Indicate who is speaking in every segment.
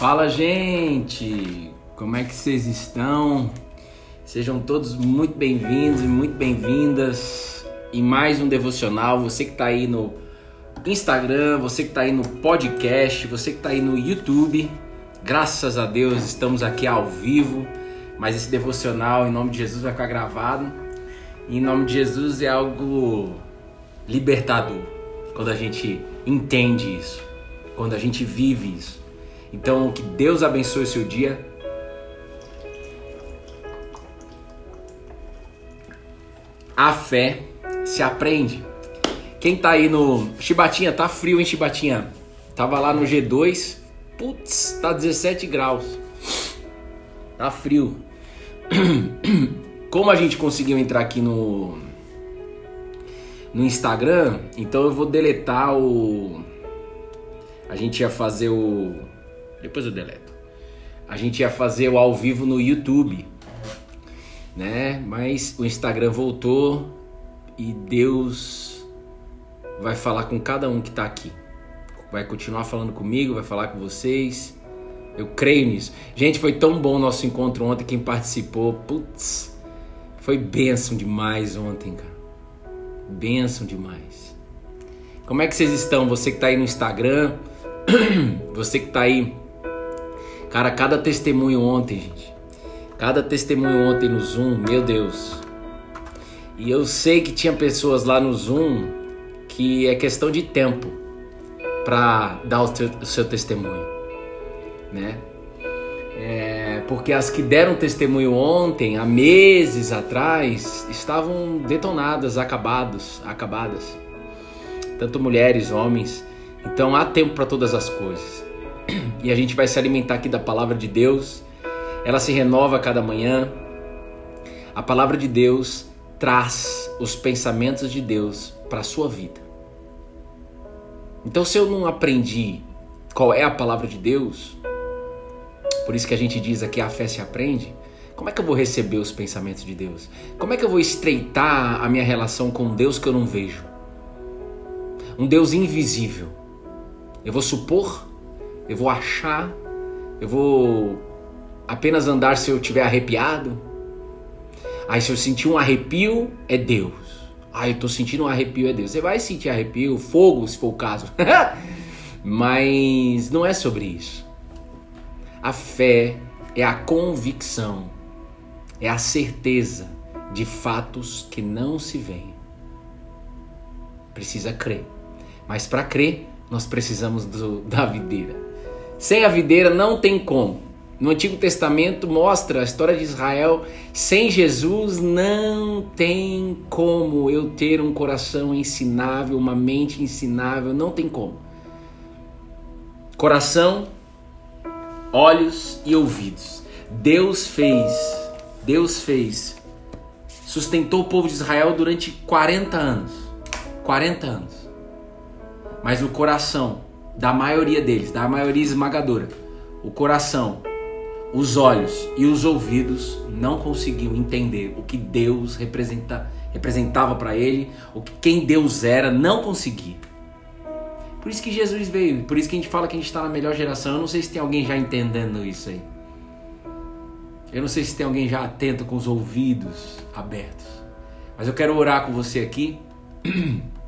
Speaker 1: Fala, gente! Como é que vocês estão? Sejam todos muito bem-vindos e muito bem-vindas em mais um devocional. Você que está aí no Instagram, você que está aí no podcast, você que está aí no YouTube. Graças a Deus estamos aqui ao vivo, mas esse devocional em nome de Jesus vai ficar gravado. E em nome de Jesus é algo libertador quando a gente entende isso, quando a gente vive isso. Então, que Deus abençoe seu dia. A fé se aprende. Quem tá aí no Chibatinha, tá frio, hein, Chibatinha? Tava lá no G2. Putz, tá 17 graus. Tá frio. Como a gente conseguiu entrar aqui no no Instagram, então eu vou deletar o a gente ia fazer o depois eu deleto. A gente ia fazer o ao vivo no YouTube, né? Mas o Instagram voltou e Deus vai falar com cada um que tá aqui. Vai continuar falando comigo, vai falar com vocês. Eu creio nisso. Gente, foi tão bom o nosso encontro ontem. Quem participou, putz, foi bênção demais ontem, cara. Bênção demais. Como é que vocês estão? Você que tá aí no Instagram, você que tá aí Cara, cada testemunho ontem, gente. Cada testemunho ontem no Zoom, meu Deus. E eu sei que tinha pessoas lá no Zoom que é questão de tempo para dar o, teu, o, seu testemunho, né? É, porque as que deram testemunho ontem, há meses atrás, estavam detonadas, acabados, acabadas. Tanto mulheres, homens. Então há tempo para todas as coisas e a gente vai se alimentar aqui da palavra de Deus. Ela se renova a cada manhã. A palavra de Deus traz os pensamentos de Deus para a sua vida. Então, se eu não aprendi qual é a palavra de Deus, por isso que a gente diz aqui a fé se aprende, como é que eu vou receber os pensamentos de Deus? Como é que eu vou estreitar a minha relação com Deus que eu não vejo? Um Deus invisível. Eu vou supor eu vou achar, eu vou apenas andar se eu tiver arrepiado. Aí se eu sentir um arrepio, é Deus. Ah, eu tô sentindo um arrepio, é Deus. Você vai sentir arrepio, fogo, se for o caso. Mas não é sobre isso. A fé é a convicção, é a certeza de fatos que não se veem. Precisa crer. Mas para crer, nós precisamos do, da videira. Sem a videira não tem como. No Antigo Testamento mostra a história de Israel. Sem Jesus não tem como eu ter um coração ensinável, uma mente ensinável, não tem como. Coração, olhos e ouvidos. Deus fez, Deus fez, sustentou o povo de Israel durante 40 anos. 40 anos. Mas o coração da maioria deles, da maioria esmagadora, o coração, os olhos e os ouvidos não conseguiam entender o que Deus representa, representava para ele, o que quem Deus era, não conseguia. Por isso que Jesus veio, por isso que a gente fala que a gente está na melhor geração. Eu não sei se tem alguém já entendendo isso aí. Eu não sei se tem alguém já atento com os ouvidos abertos. Mas eu quero orar com você aqui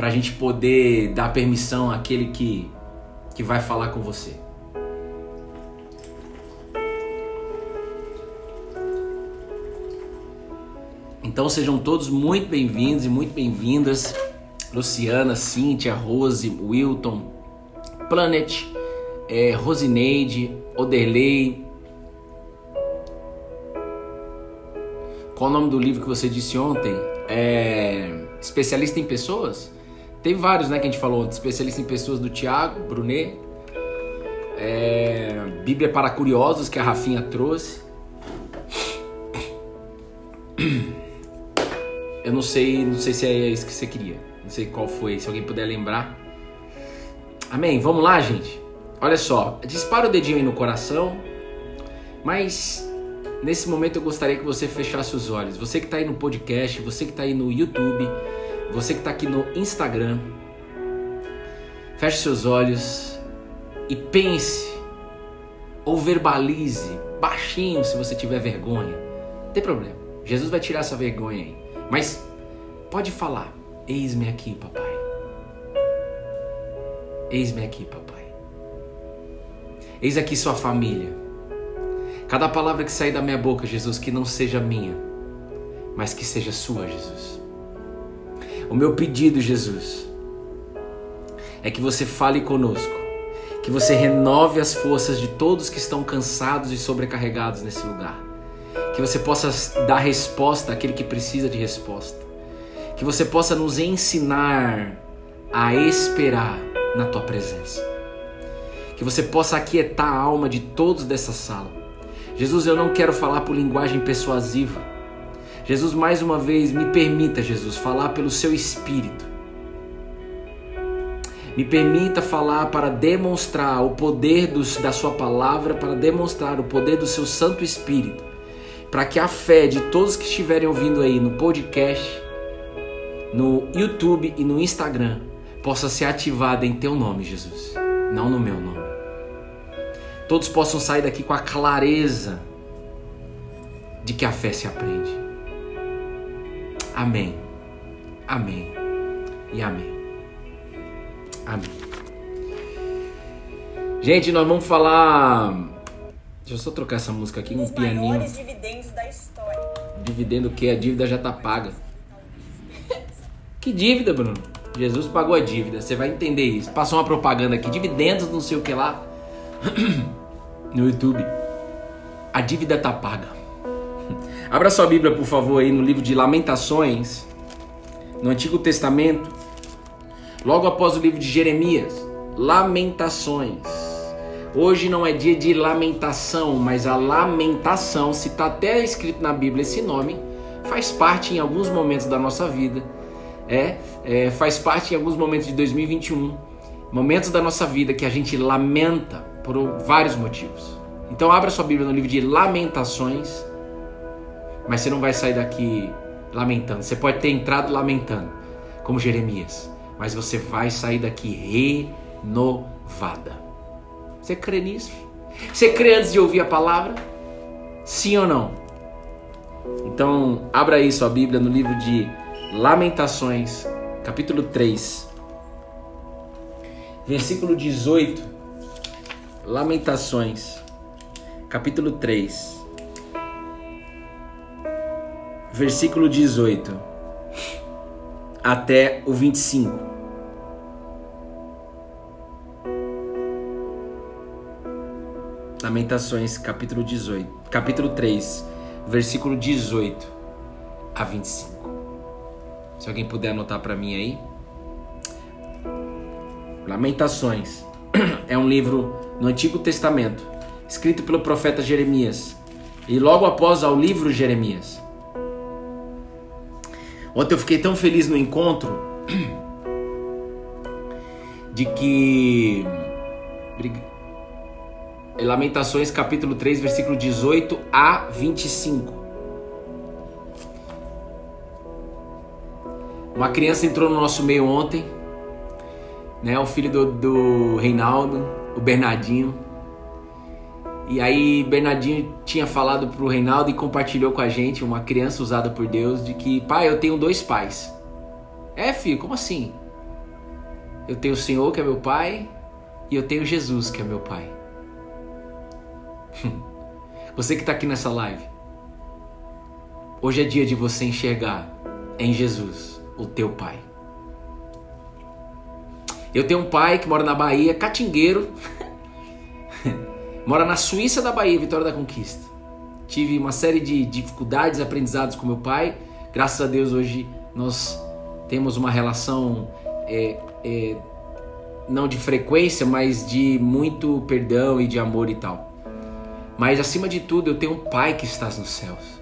Speaker 1: para a gente poder dar permissão àquele que, que vai falar com você. Então sejam todos muito bem-vindos e muito bem-vindas. Luciana, Cíntia, Rose, Wilton, Planet, é, Rosineide, Oderley. Qual o nome do livro que você disse ontem? É, Especialista em Pessoas? Tem vários, né, que a gente falou, especialista em pessoas do Tiago, Brunet. É, Bíblia para Curiosos, que a Rafinha trouxe. Eu não sei, não sei se é isso que você queria. Não sei qual foi, se alguém puder lembrar. Amém. Vamos lá, gente. Olha só, dispara o dedinho aí no coração. Mas nesse momento eu gostaria que você fechasse os olhos. Você que está aí no podcast, você que está aí no YouTube, você que está aqui no Instagram, feche seus olhos e pense ou verbalize baixinho se você tiver vergonha. Não tem problema. Jesus vai tirar essa vergonha aí. Mas pode falar: Eis-me aqui, papai. Eis-me aqui, papai. Eis aqui sua família. Cada palavra que sair da minha boca, Jesus, que não seja minha, mas que seja sua, Jesus. O meu pedido, Jesus, é que você fale conosco, que você renove as forças de todos que estão cansados e sobrecarregados nesse lugar, que você possa dar resposta àquele que precisa de resposta, que você possa nos ensinar a esperar na tua presença, que você possa aquietar a alma de todos dessa sala. Jesus, eu não quero falar por linguagem persuasiva. Jesus, mais uma vez, me permita, Jesus, falar pelo seu espírito me permita falar para demonstrar o poder dos, da Sua palavra, para demonstrar o poder do Seu Santo Espírito, para que a fé de todos que estiverem ouvindo aí no podcast, no YouTube e no Instagram possa ser ativada em Teu nome, Jesus, não no meu nome. Todos possam sair daqui com a clareza de que a fé se aprende. Amém. Amém. E amém. Amém. Gente, nós vamos falar. Deixa eu só trocar essa música aqui, um Os pianinho. dividendos da história. Dividendo o que? A dívida já tá paga. que dívida, Bruno? Jesus pagou a dívida, você vai entender isso. Passou uma propaganda aqui, dividendos, não sei o que lá. no YouTube. A dívida tá paga. Abra sua Bíblia, por favor, aí no livro de Lamentações, no Antigo Testamento. Logo após o livro de Jeremias, Lamentações. Hoje não é dia de lamentação, mas a lamentação, se está até escrito na Bíblia esse nome, faz parte em alguns momentos da nossa vida. É, é, faz parte em alguns momentos de 2021, momentos da nossa vida que a gente lamenta por vários motivos. Então abra sua Bíblia no livro de Lamentações, mas você não vai sair daqui lamentando. Você pode ter entrado lamentando, como Jeremias mas você vai sair daqui renovada. Você crê nisso? Você crê antes de ouvir a palavra? Sim ou não? Então, abra aí sua Bíblia no livro de Lamentações, capítulo 3, versículo 18. Lamentações, capítulo 3, versículo 18 até o 25. Lamentações, capítulo 18, capítulo 3, versículo 18 a 25. Se alguém puder anotar para mim aí. Lamentações é um livro no Antigo Testamento, escrito pelo profeta Jeremias. E logo após ao livro Jeremias. Ontem eu fiquei tão feliz no encontro de que Lamentações capítulo 3, versículo 18 a 25. Uma criança entrou no nosso meio ontem, né? O filho do, do Reinaldo, o Bernardinho. E aí Bernardinho tinha falado pro Reinaldo e compartilhou com a gente, uma criança usada por Deus, de que, pai, eu tenho dois pais. É, filho, como assim? Eu tenho o Senhor, que é meu pai, e eu tenho Jesus, que é meu pai. Você que está aqui nessa live, hoje é dia de você enxergar em Jesus o teu pai. Eu tenho um pai que mora na Bahia, catingueiro, mora na Suíça da Bahia, Vitória da Conquista. Tive uma série de dificuldades, aprendizados com meu pai. Graças a Deus hoje nós temos uma relação é, é, não de frequência, mas de muito perdão e de amor e tal. Mas acima de tudo, eu tenho um Pai que está nos céus.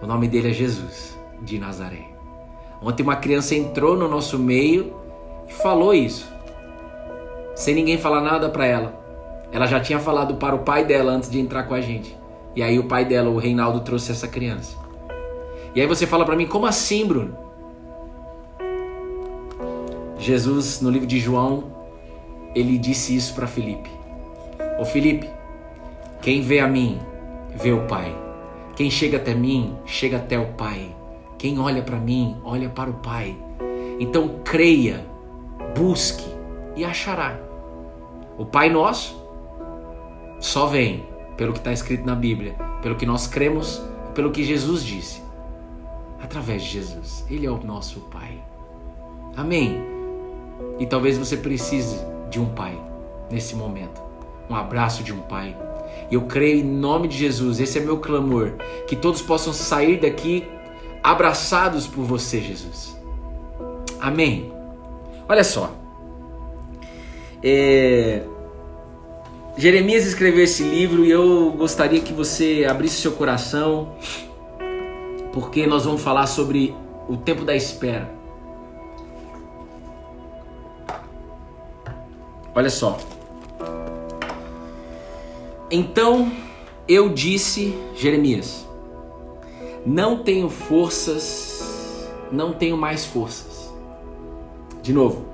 Speaker 1: O nome dele é Jesus de Nazaré. Ontem uma criança entrou no nosso meio e falou isso. Sem ninguém falar nada para ela. Ela já tinha falado para o pai dela antes de entrar com a gente. E aí o pai dela, o Reinaldo, trouxe essa criança. E aí você fala para mim, como assim, Bruno? Jesus, no livro de João, ele disse isso para Felipe. Ô Felipe, quem vê a mim, vê o Pai. Quem chega até mim, chega até o Pai. Quem olha para mim, olha para o Pai. Então creia, busque e achará. O Pai Nosso só vem pelo que está escrito na Bíblia, pelo que nós cremos pelo que Jesus disse. Através de Jesus. Ele é o nosso Pai. Amém. E talvez você precise de um Pai nesse momento. Um abraço de um Pai. E eu creio em nome de Jesus, esse é meu clamor, que todos possam sair daqui abraçados por você, Jesus. Amém. Olha só. É... Jeremias escreveu esse livro e eu gostaria que você abrisse seu coração, porque nós vamos falar sobre o tempo da espera. Olha só. Então eu disse, Jeremias, não tenho forças, não tenho mais forças. De novo,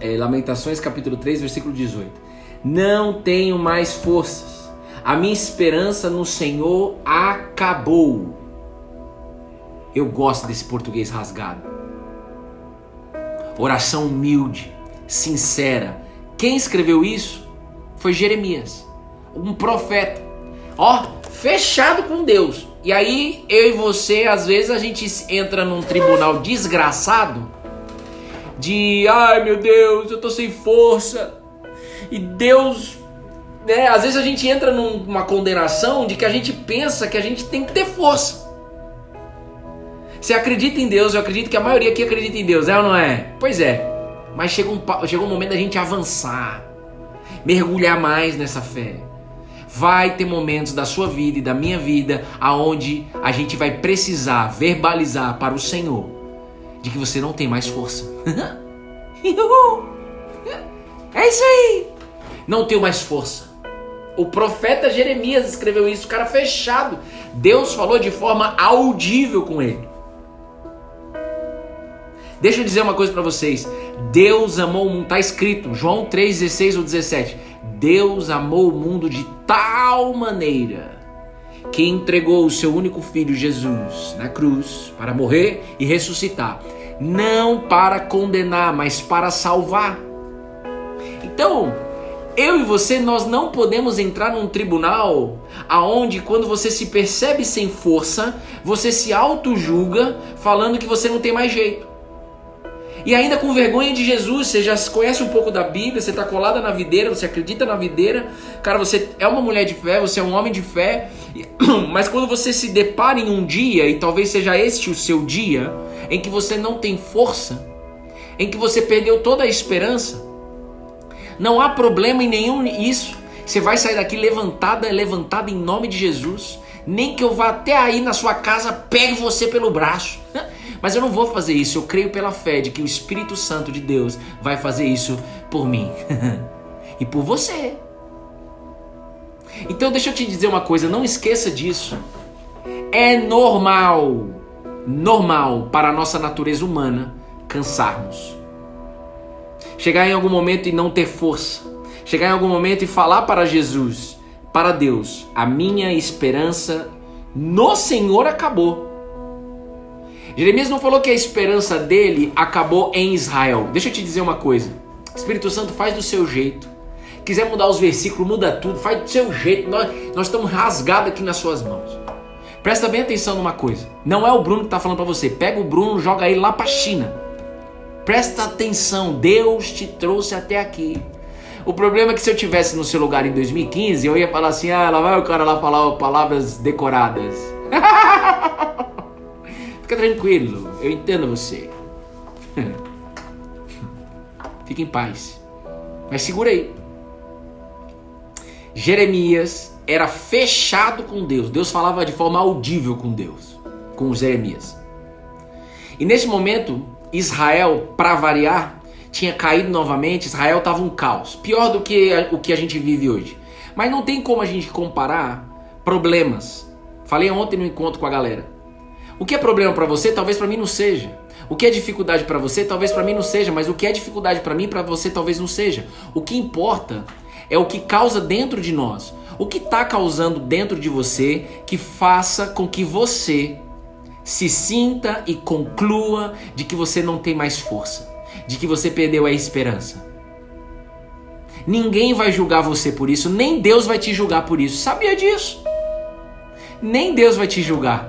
Speaker 1: é, Lamentações capítulo 3, versículo 18. Não tenho mais forças. A minha esperança no Senhor acabou. Eu gosto desse português rasgado. Oração humilde, sincera. Quem escreveu isso foi Jeremias, um profeta. Ó, fechado com Deus. E aí eu e você, às vezes a gente entra num tribunal desgraçado de ai meu Deus, eu tô sem força. E Deus, né, às vezes a gente entra numa condenação de que a gente pensa que a gente tem que ter força. Você acredita em Deus, eu acredito que a maioria aqui acredita em Deus, é ou não é? Pois é. Mas chega um, chega um momento da gente avançar, mergulhar mais nessa fé. Vai ter momentos da sua vida e da minha vida aonde a gente vai precisar verbalizar para o Senhor de que você não tem mais força. é isso aí. Não tenho mais força. O profeta Jeremias escreveu isso, cara fechado. Deus falou de forma audível com ele. Deixa eu dizer uma coisa para vocês. Deus amou o mundo, está escrito, João 3, 16 ou 17. Deus amou o mundo de tal maneira que entregou o seu único filho Jesus na cruz para morrer e ressuscitar, não para condenar, mas para salvar. Então, eu e você nós não podemos entrar num tribunal aonde quando você se percebe sem força, você se auto-julga falando que você não tem mais jeito. E ainda com vergonha de Jesus, você já conhece um pouco da Bíblia, você está colada na videira, você acredita na videira, cara, você é uma mulher de fé, você é um homem de fé, mas quando você se depara em um dia, e talvez seja este o seu dia, em que você não tem força, em que você perdeu toda a esperança, não há problema em nenhum isso. Você vai sair daqui levantada, levantada em nome de Jesus. Nem que eu vá até aí na sua casa, pegue você pelo braço. Mas eu não vou fazer isso. Eu creio pela fé de que o Espírito Santo de Deus vai fazer isso por mim e por você. Então deixa eu te dizer uma coisa, não esqueça disso. É normal, normal para a nossa natureza humana cansarmos. Chegar em algum momento e não ter força. Chegar em algum momento e falar para Jesus, para Deus, a minha esperança no Senhor acabou. Jeremias não falou que a esperança dele acabou em Israel. Deixa eu te dizer uma coisa. Espírito Santo faz do seu jeito. Quiser mudar os versículos, muda tudo, faz do seu jeito. Nós, nós estamos rasgados aqui nas suas mãos. Presta bem atenção numa coisa. Não é o Bruno que está falando para você. Pega o Bruno, joga ele lá para China. Presta atenção. Deus te trouxe até aqui. O problema é que se eu tivesse no seu lugar em 2015, eu ia falar assim: ah, lá vai o cara lá falar palavras decoradas. Fica tranquilo, eu entendo você. Fique em paz. Mas segura aí. Jeremias era fechado com Deus. Deus falava de forma audível com Deus, com Jeremias. E nesse momento, Israel, para variar, tinha caído novamente. Israel estava um caos, pior do que o que a gente vive hoje. Mas não tem como a gente comparar problemas. Falei ontem no encontro com a galera. O que é problema para você, talvez para mim não seja. O que é dificuldade para você, talvez para mim não seja, mas o que é dificuldade para mim, para você talvez não seja. O que importa é o que causa dentro de nós. O que está causando dentro de você que faça com que você se sinta e conclua de que você não tem mais força, de que você perdeu a esperança. Ninguém vai julgar você por isso, nem Deus vai te julgar por isso. Sabia disso? Nem Deus vai te julgar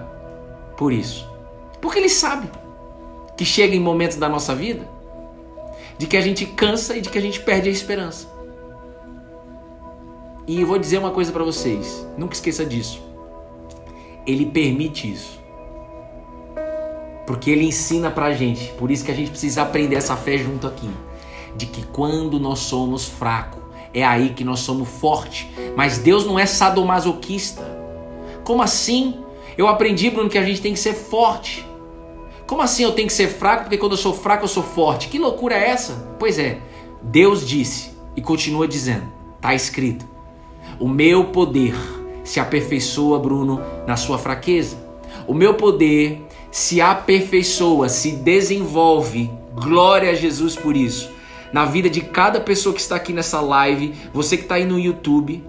Speaker 1: por isso. Porque Ele sabe que chega em momentos da nossa vida de que a gente cansa e de que a gente perde a esperança. E eu vou dizer uma coisa para vocês, nunca esqueça disso. Ele permite isso. Porque ele ensina pra gente. Por isso que a gente precisa aprender essa fé junto aqui. De que quando nós somos fracos, é aí que nós somos fortes. Mas Deus não é sadomasoquista. Como assim? Eu aprendi, Bruno, que a gente tem que ser forte. Como assim eu tenho que ser fraco? Porque quando eu sou fraco eu sou forte. Que loucura é essa? Pois é, Deus disse e continua dizendo, está escrito: O meu poder se aperfeiçoa, Bruno, na sua fraqueza. O meu poder se aperfeiçoa, se desenvolve. Glória a Jesus por isso. Na vida de cada pessoa que está aqui nessa live, você que está aí no YouTube,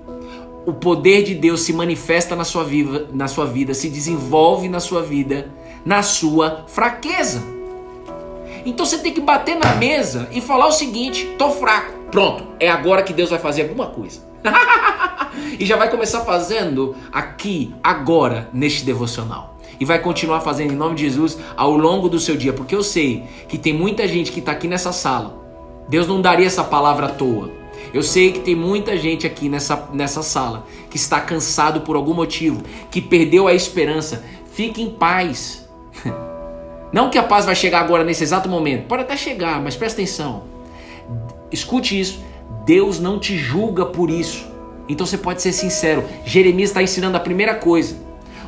Speaker 1: o poder de Deus se manifesta na sua, vida, na sua vida, se desenvolve na sua vida na sua fraqueza. Então você tem que bater na mesa e falar o seguinte: tô fraco. Pronto, é agora que Deus vai fazer alguma coisa. e já vai começar fazendo aqui, agora, neste devocional. E vai continuar fazendo em nome de Jesus ao longo do seu dia, porque eu sei que tem muita gente que está aqui nessa sala. Deus não daria essa palavra à toa. Eu sei que tem muita gente aqui nessa, nessa sala que está cansado por algum motivo, que perdeu a esperança. Fique em paz. Não que a paz vai chegar agora nesse exato momento. Pode até chegar, mas presta atenção. Escute isso. Deus não te julga por isso. Então você pode ser sincero. Jeremias está ensinando a primeira coisa.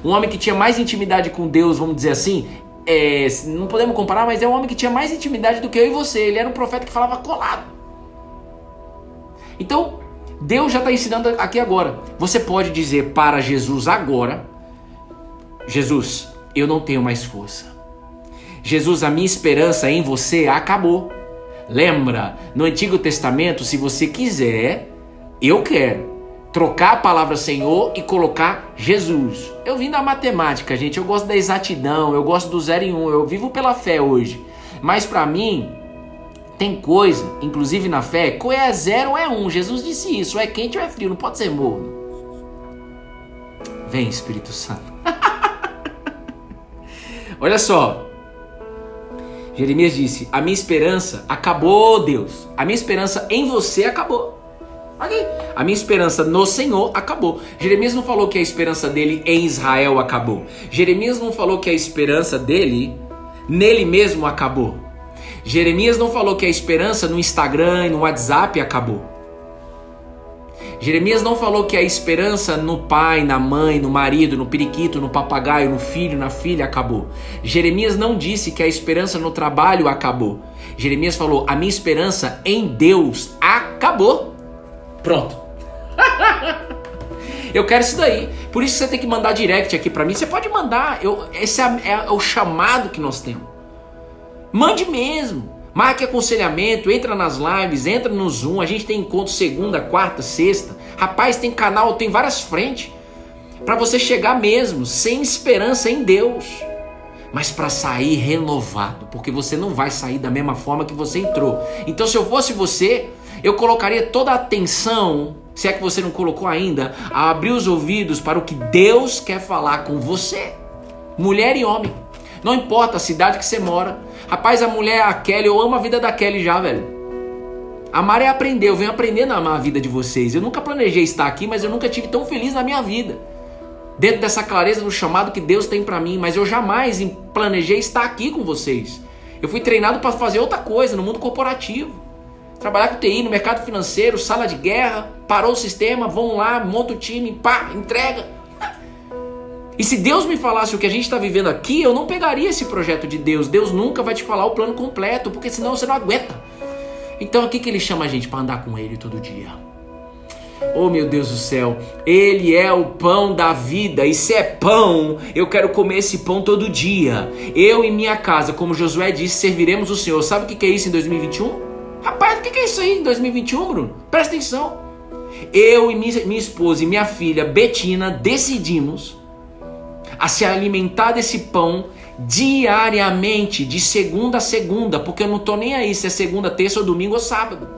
Speaker 1: Um homem que tinha mais intimidade com Deus, vamos dizer assim, é, não podemos comparar, mas é um homem que tinha mais intimidade do que eu e você. Ele era um profeta que falava colado. Então, Deus já está ensinando aqui agora. Você pode dizer para Jesus agora: Jesus, eu não tenho mais força. Jesus, a minha esperança em você acabou. Lembra, no Antigo Testamento, se você quiser, eu quero trocar a palavra Senhor e colocar Jesus. Eu vim da matemática, gente, eu gosto da exatidão, eu gosto do zero em um, eu vivo pela fé hoje. Mas para mim, tem coisa, inclusive na fé, ou é zero ou é um. Jesus disse isso, é quente ou é frio, não pode ser morno. Vem, Espírito Santo. Olha só. Jeremias disse: A minha esperança acabou, Deus. A minha esperança em você acabou. Okay. A minha esperança no Senhor acabou. Jeremias não falou que a esperança dele em Israel acabou. Jeremias não falou que a esperança dele nele mesmo acabou. Jeremias não falou que a esperança no Instagram e no WhatsApp acabou. Jeremias não falou que a esperança no pai, na mãe, no marido, no periquito, no papagaio, no filho, na filha acabou. Jeremias não disse que a esperança no trabalho acabou. Jeremias falou: a minha esperança em Deus acabou. Pronto. Eu quero isso daí. Por isso você tem que mandar direct aqui para mim. Você pode mandar. Eu, esse é, é o chamado que nós temos. Mande mesmo. Marque aconselhamento, entra nas lives, entra no Zoom. A gente tem encontro segunda, quarta, sexta. Rapaz, tem canal, tem várias frentes. Para você chegar mesmo, sem esperança em Deus. Mas para sair renovado, porque você não vai sair da mesma forma que você entrou. Então, se eu fosse você, eu colocaria toda a atenção, se é que você não colocou ainda, a abrir os ouvidos para o que Deus quer falar com você, mulher e homem. Não importa a cidade que você mora. Rapaz, a mulher, a Kelly, eu amo a vida da Kelly já, velho. Amar é aprender, eu venho aprendendo a amar a vida de vocês. Eu nunca planejei estar aqui, mas eu nunca tive tão feliz na minha vida. Dentro dessa clareza do chamado que Deus tem para mim, mas eu jamais planejei estar aqui com vocês. Eu fui treinado para fazer outra coisa no mundo corporativo. Trabalhar com TI no mercado financeiro, sala de guerra, parou o sistema, vão lá, monta o time, pá, entrega. E se Deus me falasse o que a gente está vivendo aqui, eu não pegaria esse projeto de Deus. Deus nunca vai te falar o plano completo, porque senão você não aguenta. Então, o que, ele chama a gente para andar com ele todo dia? Oh meu Deus do céu, Ele é o pão da vida, e se é pão, eu quero comer esse pão todo dia. Eu e minha casa, como Josué disse, serviremos o Senhor. Sabe o que é isso em 2021? Rapaz, o que é isso aí em 2021, Bruno? Presta atenção. Eu e minha, minha esposa e minha filha Betina decidimos a se alimentar desse pão diariamente, de segunda a segunda, porque eu não tô nem aí se é segunda, terça ou domingo ou sábado.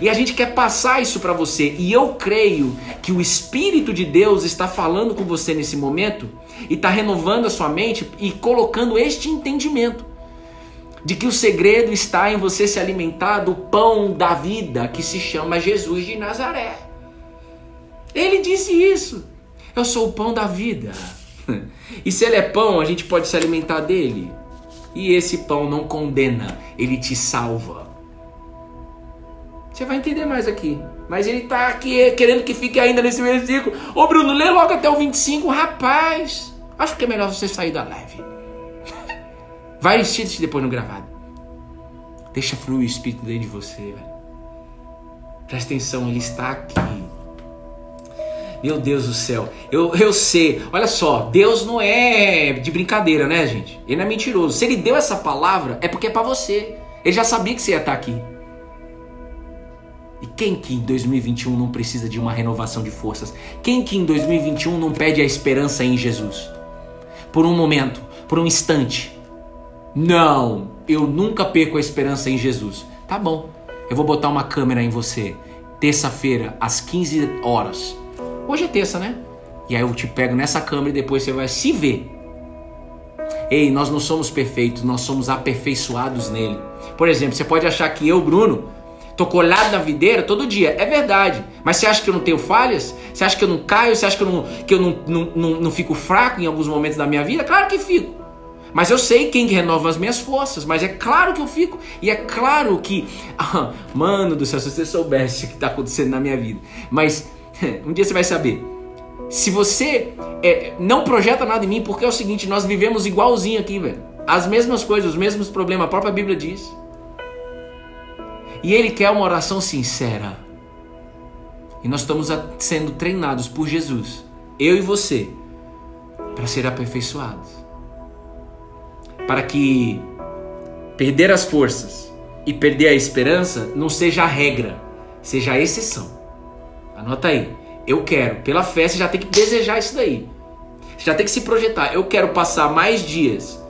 Speaker 1: E a gente quer passar isso para você. E eu creio que o Espírito de Deus está falando com você nesse momento e está renovando a sua mente e colocando este entendimento de que o segredo está em você se alimentar do pão da vida que se chama Jesus de Nazaré. Ele disse isso. Eu sou o pão da vida. E se ele é pão, a gente pode se alimentar dele. E esse pão não condena, ele te salva. Você vai entender mais aqui. Mas ele está aqui querendo que fique ainda nesse versículo. Ô Bruno, lê logo até o 25. Rapaz, acho que é melhor você sair da live. Vai assistir depois no gravado. Deixa fluir o espírito dentro de você, velho. Presta atenção, ele está aqui. Meu Deus do céu. Eu, eu sei. Olha só, Deus não é de brincadeira, né, gente? Ele não é mentiroso. Se ele deu essa palavra, é porque é para você. Ele já sabia que você ia estar aqui. E quem que em 2021 não precisa de uma renovação de forças? Quem que em 2021 não pede a esperança em Jesus? Por um momento, por um instante. Não, eu nunca perco a esperança em Jesus. Tá bom, eu vou botar uma câmera em você. Terça-feira, às 15 horas. Hoje é terça, né? E aí eu te pego nessa câmera e depois você vai se ver. Ei, nós não somos perfeitos, nós somos aperfeiçoados nele. Por exemplo, você pode achar que eu, Bruno, Tô colado na videira todo dia. É verdade. Mas você acha que eu não tenho falhas? Você acha que eu não caio? Você acha que eu não, que eu não, não, não, não fico fraco em alguns momentos da minha vida? Claro que fico. Mas eu sei quem renova as minhas forças. Mas é claro que eu fico. E é claro que. Ah, mano do céu, se você soubesse o que está acontecendo na minha vida. Mas um dia você vai saber. Se você é, não projeta nada em mim, porque é o seguinte: nós vivemos igualzinho aqui, velho. As mesmas coisas, os mesmos problemas. A própria Bíblia diz. E ele quer uma oração sincera. E nós estamos sendo treinados por Jesus, eu e você, para ser aperfeiçoados. Para que perder as forças e perder a esperança não seja a regra, seja a exceção. Anota aí. Eu quero, pela fé, você já tem que desejar isso daí. Você já tem que se projetar. Eu quero passar mais dias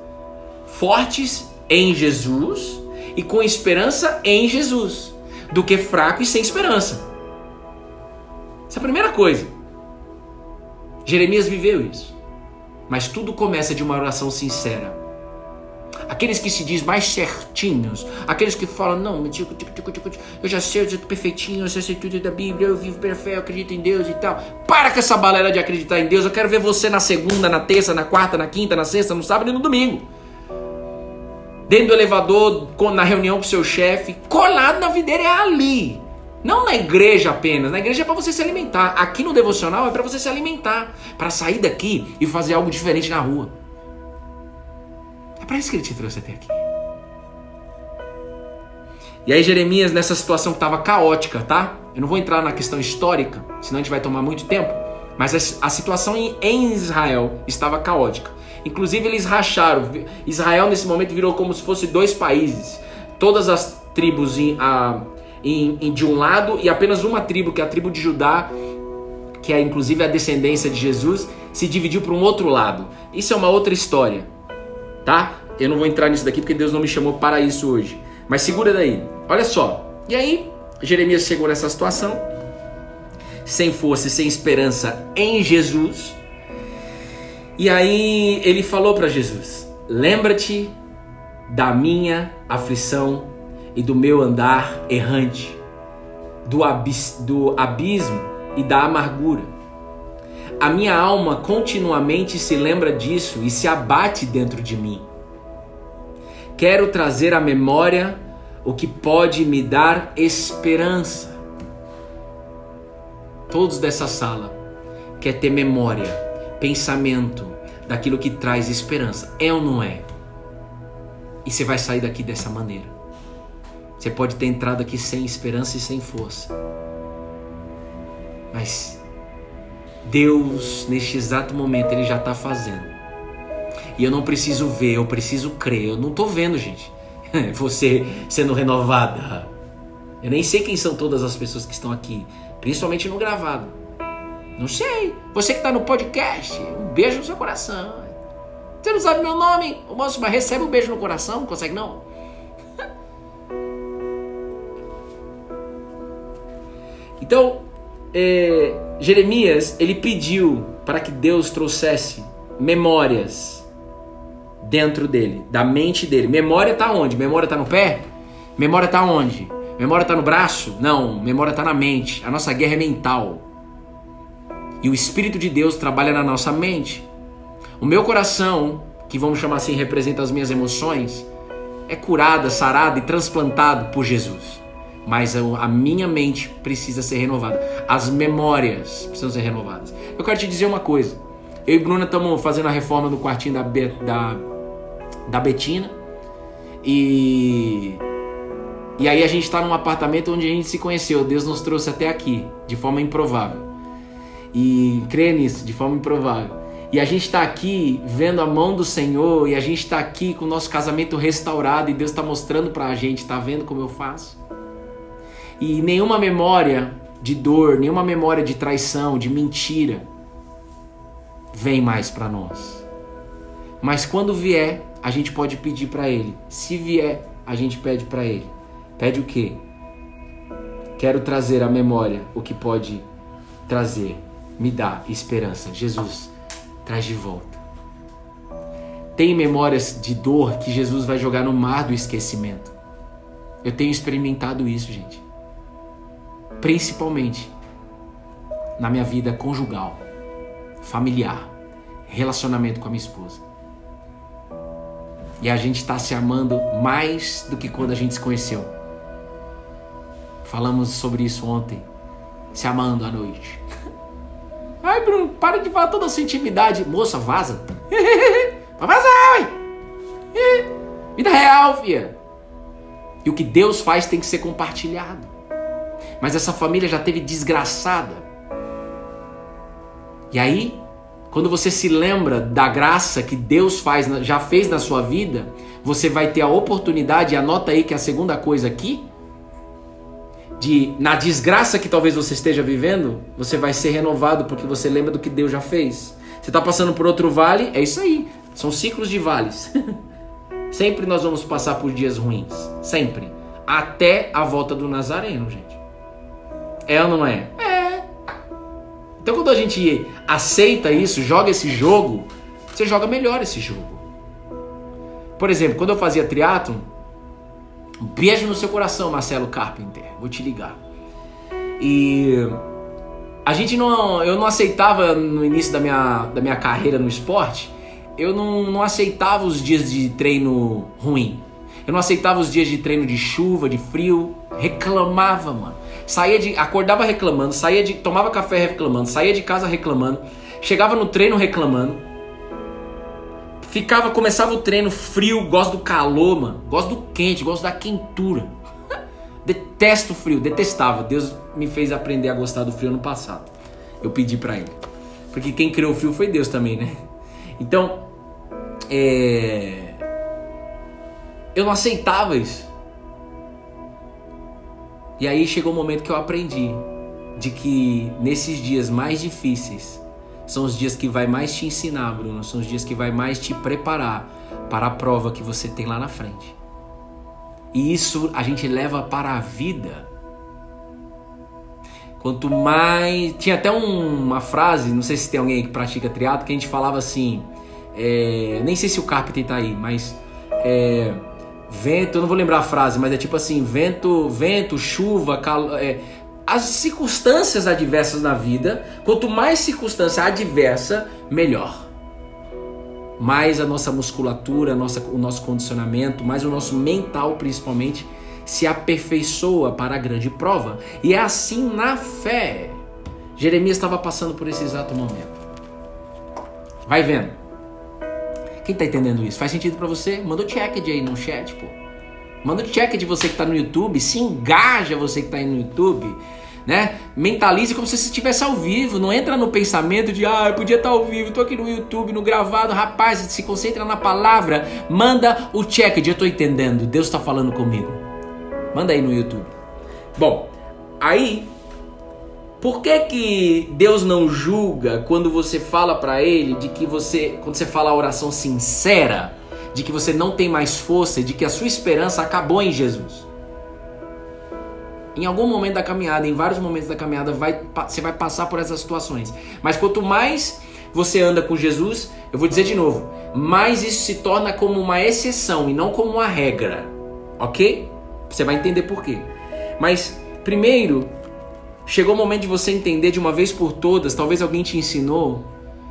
Speaker 1: fortes em Jesus e com esperança em Jesus, do que fraco e sem esperança. Essa é a primeira coisa. Jeremias viveu isso. Mas tudo começa de uma oração sincera. Aqueles que se diz mais certinhos, aqueles que falam, não, eu já sei, eu já tô perfeitinho, eu já sei tudo da Bíblia, eu vivo perfeito, eu acredito em Deus e tal. Para com essa balela de acreditar em Deus, eu quero ver você na segunda, na terça, na quarta, na quinta, na sexta, no sábado e no domingo dentro do elevador, na reunião com seu chefe, colado na videira é ali. Não na igreja apenas. Na igreja é para você se alimentar. Aqui no devocional é para você se alimentar, para sair daqui e fazer algo diferente na rua. É para isso que ele te trouxe até aqui. E aí Jeremias nessa situação que estava caótica, tá? Eu não vou entrar na questão histórica, senão a gente vai tomar muito tempo. Mas a, situação em, em Israel estava caótica. Inclusive eles racharam. Israel nesse momento virou como se fosse dois países. Todas as tribos em, a, em, em, de um lado e apenas uma tribo, que é a tribo de Judá, que é inclusive a descendência de Jesus, se dividiu para um outro lado. Isso é uma outra história, tá? Eu não vou entrar nisso daqui porque Deus não me chamou para isso hoje. Mas segura daí. Olha só. E aí, Jeremias chegou nessa situação, sem força e sem esperança em Jesus. E aí ele falou para Jesus: Lembra-te da minha aflição e do meu andar errante, do, abis, do abismo e da amargura. A minha alma continuamente se lembra disso e se abate dentro de mim. Quero trazer à memória o que pode me dar esperança. Todos dessa sala quer ter memória pensamento daquilo que traz esperança. É ou não é? E você vai sair daqui dessa maneira. Você pode ter entrado aqui sem esperança e sem força. Mas Deus, neste exato momento, Ele já está fazendo. E eu não preciso ver, eu preciso crer. Eu não estou vendo, gente. Você sendo renovada. Eu nem sei quem são todas as pessoas que estão aqui, principalmente no gravado. Não sei. Você que está no podcast, um beijo no seu coração. Você não sabe meu nome? O moço, mas recebe um beijo no coração? Não consegue não? Então, é, Jeremias, ele pediu para que Deus trouxesse memórias dentro dele, da mente dele. Memória está onde? Memória está no pé? Memória está onde? Memória está no braço? Não, memória está na mente. A nossa guerra é mental. E o Espírito de Deus trabalha na nossa mente. O meu coração, que vamos chamar assim, representa as minhas emoções, é curada, sarada e transplantado por Jesus mas a minha mente precisa ser renovada. As memórias precisam ser renovadas. Eu quero te dizer uma coisa. Eu e Bruna estamos fazendo a reforma no quartinho da, Be da, da Betina. E. E aí a gente está num apartamento onde a gente se conheceu. Deus nos trouxe até aqui, de forma improvável. E crê nisso, de forma improvável. E a gente está aqui vendo a mão do Senhor, e a gente está aqui com o nosso casamento restaurado, e Deus está mostrando para a gente, está vendo como eu faço? E nenhuma memória de dor, nenhuma memória de traição, de mentira, vem mais para nós. Mas quando vier, a gente pode pedir para Ele. Se vier, a gente pede para Ele. Pede o quê? Quero trazer à memória o que pode trazer, me dá esperança. Jesus, traz de volta. Tem memórias de dor que Jesus vai jogar no mar do esquecimento. Eu tenho experimentado isso, gente principalmente na minha vida conjugal, familiar, relacionamento com a minha esposa. E a gente está se amando mais do que quando a gente se conheceu. Falamos sobre isso ontem. Se amando à noite. Ai, Bruno, para de falar toda a sua intimidade. Moça, vaza. Vai vazar, ué. Vida real, filha. E o que Deus faz tem que ser compartilhado. Mas essa família já teve desgraçada. E aí, quando você se lembra da graça que Deus faz, já fez na sua vida, você vai ter a oportunidade, anota aí que é a segunda coisa aqui, de na desgraça que talvez você esteja vivendo, você vai ser renovado porque você lembra do que Deus já fez. Você está passando por outro vale, é isso aí. São ciclos de vales. sempre nós vamos passar por dias ruins, sempre, até a volta do Nazareno, gente. É ou não é? É. Então quando a gente aceita isso, joga esse jogo, você joga melhor esse jogo. Por exemplo, quando eu fazia triatlo, um beijo no seu coração, Marcelo Carpenter. Vou te ligar. E a gente não, eu não aceitava no início da minha, da minha carreira no esporte, eu não, não aceitava os dias de treino ruim. Eu não aceitava os dias de treino de chuva, de frio. Reclamava, mano. Saía de. Acordava reclamando, saía de. Tomava café reclamando, saía de casa reclamando, chegava no treino reclamando. Ficava, começava o treino frio, gosto do calor, mano. Gosto do quente, gosto da quentura. Detesto o frio, detestava. Deus me fez aprender a gostar do frio no passado. Eu pedi para ele. Porque quem criou o frio foi Deus também, né? Então, é... eu não aceitava isso. E aí chegou o momento que eu aprendi de que nesses dias mais difíceis são os dias que vai mais te ensinar, Bruno, são os dias que vai mais te preparar para a prova que você tem lá na frente. E isso a gente leva para a vida. Quanto mais. Tinha até um, uma frase, não sei se tem alguém que pratica triatlo, que a gente falava assim. É... nem sei se o Carpenter tá aí, mas. É Vento, eu não vou lembrar a frase, mas é tipo assim: vento, vento, chuva, calor. É, as circunstâncias adversas na vida, quanto mais circunstância adversa, melhor. Mais a nossa musculatura, a nossa, o nosso condicionamento, mais o nosso mental principalmente, se aperfeiçoa para a grande prova. E é assim na fé. Jeremias estava passando por esse exato momento. Vai vendo. Quem tá entendendo isso? Faz sentido para você? Manda o check de aí no chat, pô. Manda o check de você que tá no YouTube, se engaja você que tá aí no YouTube. né? Mentalize como se você estivesse ao vivo. Não entra no pensamento de, ah, eu podia estar ao vivo, tô aqui no YouTube, no gravado. Rapaz, se concentra na palavra. Manda o check de eu tô entendendo. Deus está falando comigo. Manda aí no YouTube. Bom, aí por que, que Deus não julga quando você fala para ele de que você, quando você fala a oração sincera, de que você não tem mais força de que a sua esperança acabou em Jesus? Em algum momento da caminhada, em vários momentos da caminhada, vai, você vai passar por essas situações. Mas quanto mais você anda com Jesus, eu vou dizer de novo, mais isso se torna como uma exceção e não como uma regra. Ok? Você vai entender por quê. Mas, primeiro, Chegou o momento de você entender de uma vez por todas, talvez alguém te ensinou,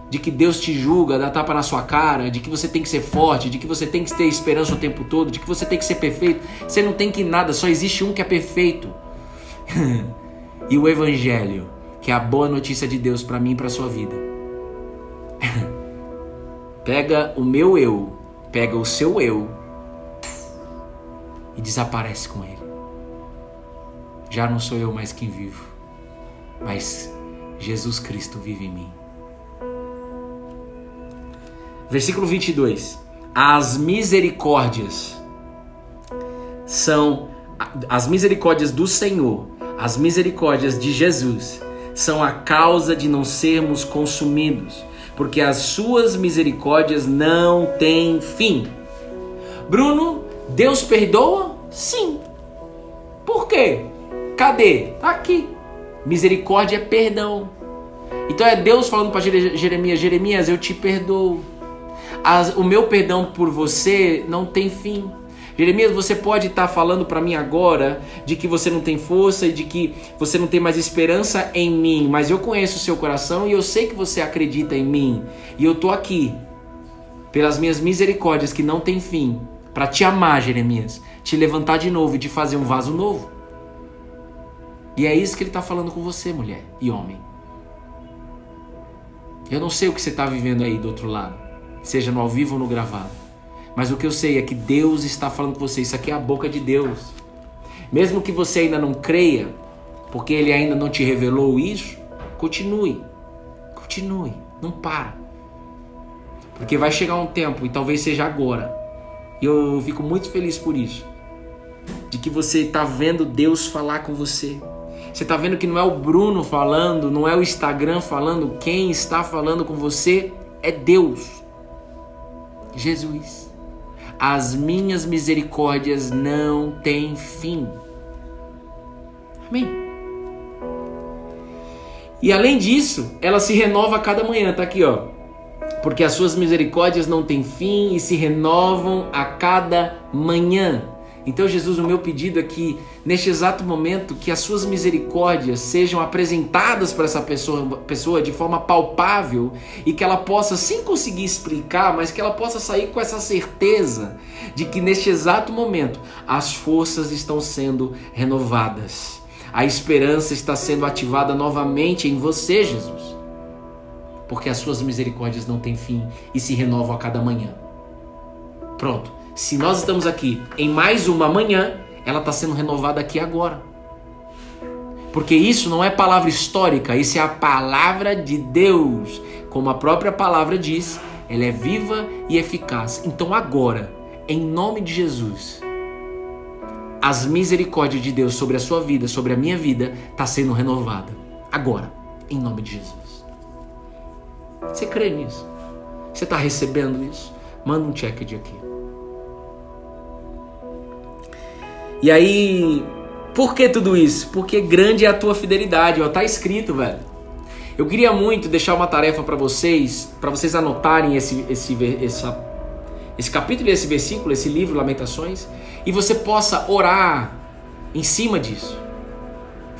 Speaker 1: de que Deus te julga, dá tapa na sua cara, de que você tem que ser forte, de que você tem que ter esperança o tempo todo, de que você tem que ser perfeito. Você não tem que nada, só existe um que é perfeito. e o evangelho, que é a boa notícia de Deus para mim e para sua vida. pega o meu eu, pega o seu eu e desaparece com ele. Já não sou eu mais quem vivo mas Jesus Cristo vive em mim. Versículo 22. As misericórdias são as misericórdias do Senhor, as misericórdias de Jesus são a causa de não sermos consumidos, porque as suas misericórdias não têm fim. Bruno, Deus perdoa? Sim. Por quê? Cadê? Tá aqui. Misericórdia é perdão. Então é Deus falando para Jeremias: Jeremias, eu te perdoo. As, o meu perdão por você não tem fim. Jeremias, você pode estar tá falando para mim agora de que você não tem força e de que você não tem mais esperança em mim, mas eu conheço o seu coração e eu sei que você acredita em mim. E eu tô aqui pelas minhas misericórdias que não tem fim, para te amar, Jeremias, te levantar de novo e te fazer um vaso novo. E é isso que ele está falando com você, mulher e homem. Eu não sei o que você está vivendo aí do outro lado, seja no ao vivo ou no gravado. Mas o que eu sei é que Deus está falando com você. Isso aqui é a boca de Deus. Mesmo que você ainda não creia, porque Ele ainda não te revelou isso, continue. Continue. Não para. Porque vai chegar um tempo, e talvez seja agora. E eu fico muito feliz por isso. De que você está vendo Deus falar com você. Você está vendo que não é o Bruno falando, não é o Instagram falando, quem está falando com você é Deus. Jesus. As minhas misericórdias não têm fim. Amém. E além disso, ela se renova a cada manhã, tá aqui, ó. Porque as suas misericórdias não têm fim e se renovam a cada manhã. Então, Jesus, o meu pedido é que, neste exato momento, que as suas misericórdias sejam apresentadas para essa pessoa, pessoa de forma palpável e que ela possa, sem conseguir explicar, mas que ela possa sair com essa certeza de que, neste exato momento, as forças estão sendo renovadas. A esperança está sendo ativada novamente em você, Jesus. Porque as suas misericórdias não têm fim e se renovam a cada manhã. Pronto. Se nós estamos aqui em mais uma manhã, ela está sendo renovada aqui agora. Porque isso não é palavra histórica, isso é a palavra de Deus. Como a própria palavra diz, ela é viva e eficaz. Então agora, em nome de Jesus, as misericórdias de Deus sobre a sua vida, sobre a minha vida, está sendo renovada. Agora, em nome de Jesus. Você crê nisso? Você está recebendo isso? Manda um check de aqui. E aí, por que tudo isso? Porque grande é a tua fidelidade, ó, tá escrito, velho. Eu queria muito deixar uma tarefa para vocês, para vocês anotarem esse, esse, essa, esse capítulo esse versículo, esse livro, Lamentações, e você possa orar em cima disso.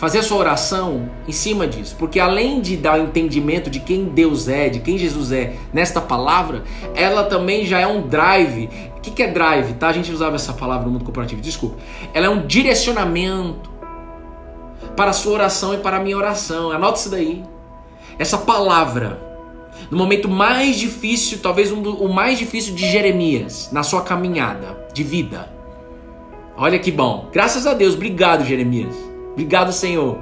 Speaker 1: Fazer a sua oração em cima disso. Porque além de dar o entendimento de quem Deus é, de quem Jesus é nesta palavra, ela também já é um drive que, que é drive? Tá? A gente usava essa palavra no mundo corporativo, desculpa. Ela é um direcionamento para a sua oração e para a minha oração. Anota isso daí. Essa palavra, no momento mais difícil, talvez um do, o mais difícil de Jeremias, na sua caminhada de vida. Olha que bom. Graças a Deus. Obrigado, Jeremias. Obrigado, Senhor.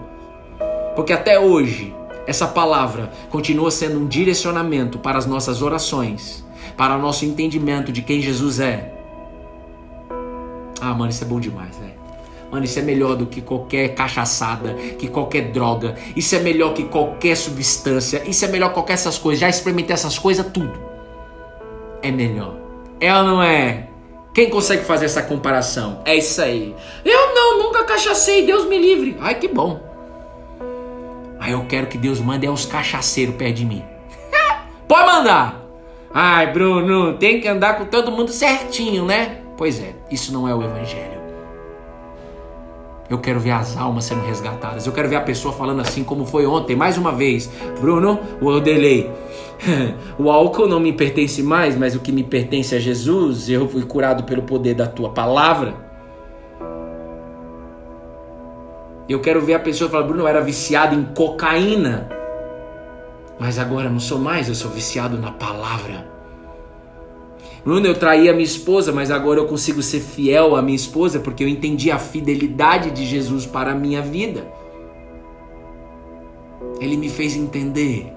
Speaker 1: Porque até hoje, essa palavra continua sendo um direcionamento para as nossas orações, para o nosso entendimento de quem Jesus é. Ah, mano, isso é bom demais, velho. Mano, isso é melhor do que qualquer cachaçada, que qualquer droga. Isso é melhor que qualquer substância. Isso é melhor que qualquer essas coisas. Já experimentei essas coisas, tudo. É melhor. É ou não é? Quem consegue fazer essa comparação? É isso aí. Eu não, nunca cachacei, Deus me livre. Ai, que bom. Aí eu quero que Deus mande é os cachaceiros perto de mim. Pode mandar. Ai, Bruno, tem que andar com todo mundo certinho, né? Pois é, isso não é o evangelho. Eu quero ver as almas sendo resgatadas. Eu quero ver a pessoa falando assim como foi ontem, mais uma vez. Bruno, o delay. o álcool não me pertence mais, mas o que me pertence é Jesus. Eu fui curado pelo poder da tua palavra. Eu quero ver a pessoa falar, Bruno, eu era viciado em cocaína. Mas agora não sou mais, eu sou viciado na palavra. Bruno, eu traí a minha esposa, mas agora eu consigo ser fiel à minha esposa porque eu entendi a fidelidade de Jesus para a minha vida. Ele me fez entender.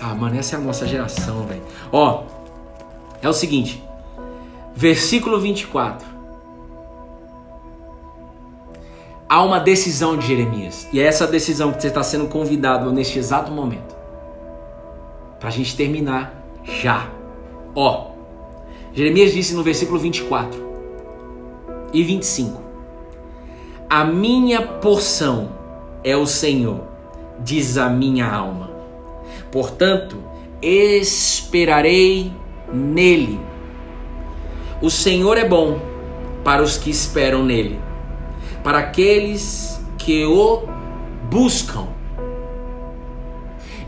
Speaker 1: Ah, mano, essa é a nossa geração, velho. Ó, é o seguinte. Versículo 24. Há uma decisão de Jeremias. E é essa decisão que você está sendo convidado neste exato momento. Para a gente terminar já. Ó, Jeremias disse no versículo 24 e 25: A minha porção é o Senhor, diz a minha alma. Portanto, esperarei nele. O Senhor é bom para os que esperam nele, para aqueles que o buscam.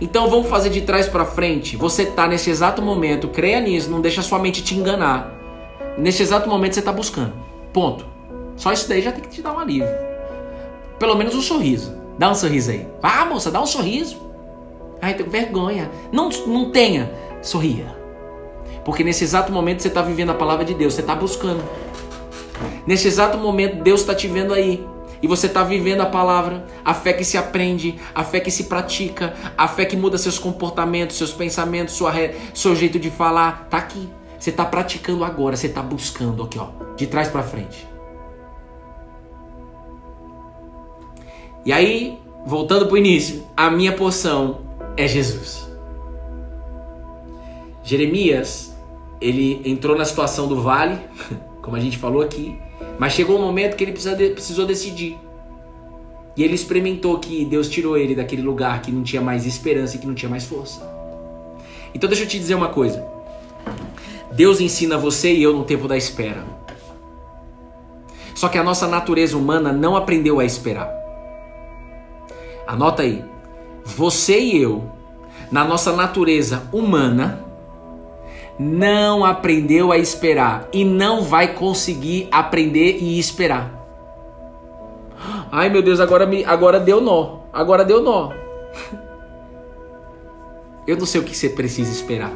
Speaker 1: Então vamos fazer de trás para frente. Você tá nesse exato momento, creia nisso, não deixa sua mente te enganar. Nesse exato momento você tá buscando. Ponto. Só isso daí já tem que te dar um alívio. Pelo menos um sorriso. Dá um sorriso aí. Ah, moça, dá um sorriso. Ai, tenho vergonha. Não, não tenha. Sorria. Porque nesse exato momento você está vivendo a palavra de Deus, você está buscando. Nesse exato momento Deus está te vendo aí e você está vivendo a palavra, a fé que se aprende, a fé que se pratica, a fé que muda seus comportamentos, seus pensamentos, sua re... seu jeito de falar, tá aqui. Você está praticando agora, você está buscando aqui, ó, de trás para frente. E aí, voltando para o início, a minha porção é Jesus. Jeremias, ele entrou na situação do vale, como a gente falou aqui, mas chegou um momento que ele precisou decidir. E ele experimentou que Deus tirou ele daquele lugar que não tinha mais esperança e que não tinha mais força. Então deixa eu te dizer uma coisa. Deus ensina você e eu no tempo da espera. Só que a nossa natureza humana não aprendeu a esperar. Anota aí. Você e eu, na nossa natureza humana, não aprendeu a esperar e não vai conseguir aprender e esperar. Ai meu Deus, agora me, agora deu nó. Agora deu nó. Eu não sei o que você precisa esperar.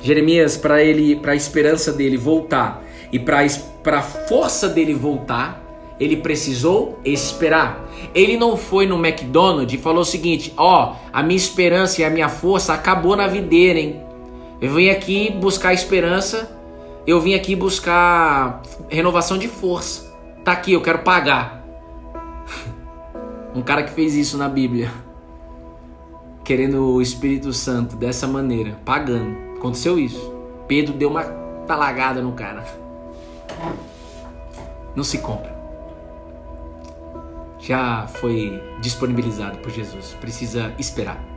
Speaker 1: Jeremias, para ele, para a esperança dele voltar e para a força dele voltar, ele precisou esperar. Ele não foi no McDonald's e falou o seguinte: ó, oh, a minha esperança e a minha força acabou na videira, hein? Eu vim aqui buscar esperança, eu vim aqui buscar renovação de força. Tá aqui, eu quero pagar. um cara que fez isso na Bíblia, querendo o Espírito Santo dessa maneira, pagando. Aconteceu isso. Pedro deu uma talagada no cara. Não se compra. Já foi disponibilizado por Jesus. Precisa esperar.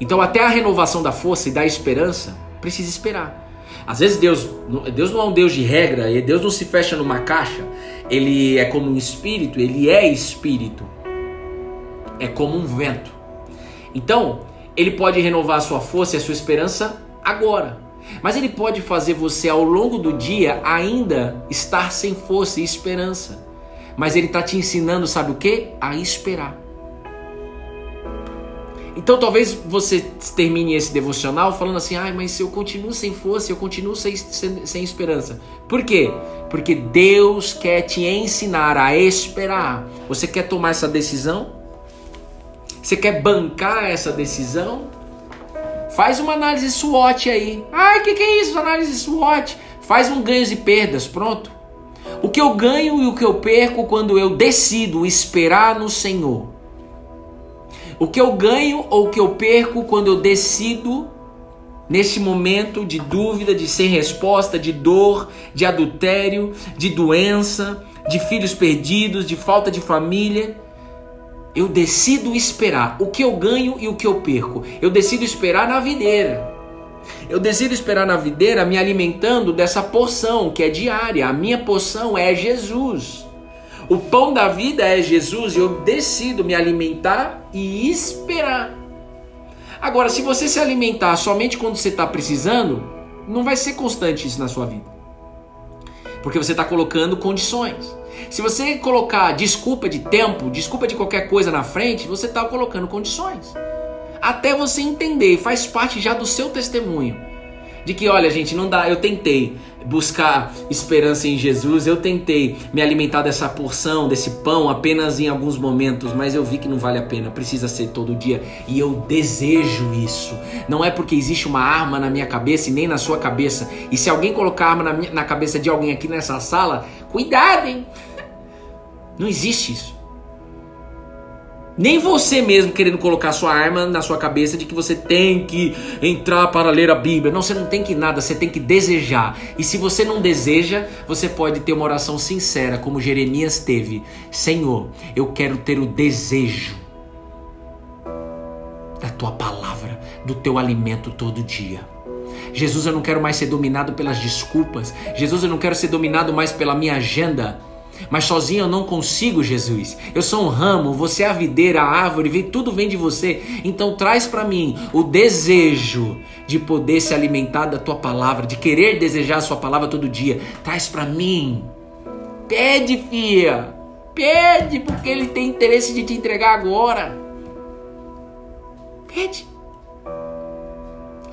Speaker 1: Então, até a renovação da força e da esperança, precisa esperar. Às vezes Deus, Deus não é um Deus de regra, Deus não se fecha numa caixa. Ele é como um espírito, ele é espírito. É como um vento. Então, ele pode renovar a sua força e a sua esperança agora. Mas ele pode fazer você ao longo do dia ainda estar sem força e esperança. Mas ele está te ensinando, sabe o que? A esperar. Então talvez você termine esse devocional falando assim: ai, mas eu continuo sem força, eu continuo sem, sem, sem esperança. Por quê? Porque Deus quer te ensinar a esperar. Você quer tomar essa decisão? Você quer bancar essa decisão? Faz uma análise SWOT aí. Ai, o que, que é isso? Análise SWOT. Faz um ganhos e perdas, pronto. O que eu ganho e o que eu perco quando eu decido esperar no Senhor. O que eu ganho ou o que eu perco quando eu decido nesse momento de dúvida, de sem resposta, de dor, de adultério, de doença, de filhos perdidos, de falta de família. Eu decido esperar o que eu ganho e o que eu perco. Eu decido esperar na videira. Eu decido esperar na videira me alimentando dessa porção que é diária. A minha porção é Jesus. O pão da vida é Jesus e eu decido me alimentar e esperar. Agora, se você se alimentar somente quando você está precisando, não vai ser constante isso na sua vida. Porque você está colocando condições. Se você colocar desculpa de tempo, desculpa de qualquer coisa na frente, você está colocando condições. Até você entender, faz parte já do seu testemunho de que, olha, gente, não dá, eu tentei buscar esperança em Jesus, eu tentei me alimentar dessa porção, desse pão apenas em alguns momentos, mas eu vi que não vale a pena, precisa ser todo dia e eu desejo isso. Não é porque existe uma arma na minha cabeça e nem na sua cabeça, e se alguém colocar arma na, minha, na cabeça de alguém aqui nessa sala, cuidado, hein? Não existe isso. Nem você mesmo querendo colocar sua arma na sua cabeça de que você tem que entrar para ler a Bíblia. Não, você não tem que nada, você tem que desejar. E se você não deseja, você pode ter uma oração sincera, como Jeremias teve: Senhor, eu quero ter o desejo da tua palavra, do teu alimento todo dia. Jesus, eu não quero mais ser dominado pelas desculpas. Jesus, eu não quero ser dominado mais pela minha agenda. Mas sozinho eu não consigo, Jesus. Eu sou um ramo, você é a videira, a árvore, tudo vem de você. Então traz para mim o desejo de poder se alimentar da tua palavra, de querer desejar a sua palavra todo dia. Traz para mim. Pede, filha. Pede, porque ele tem interesse de te entregar agora. Pede.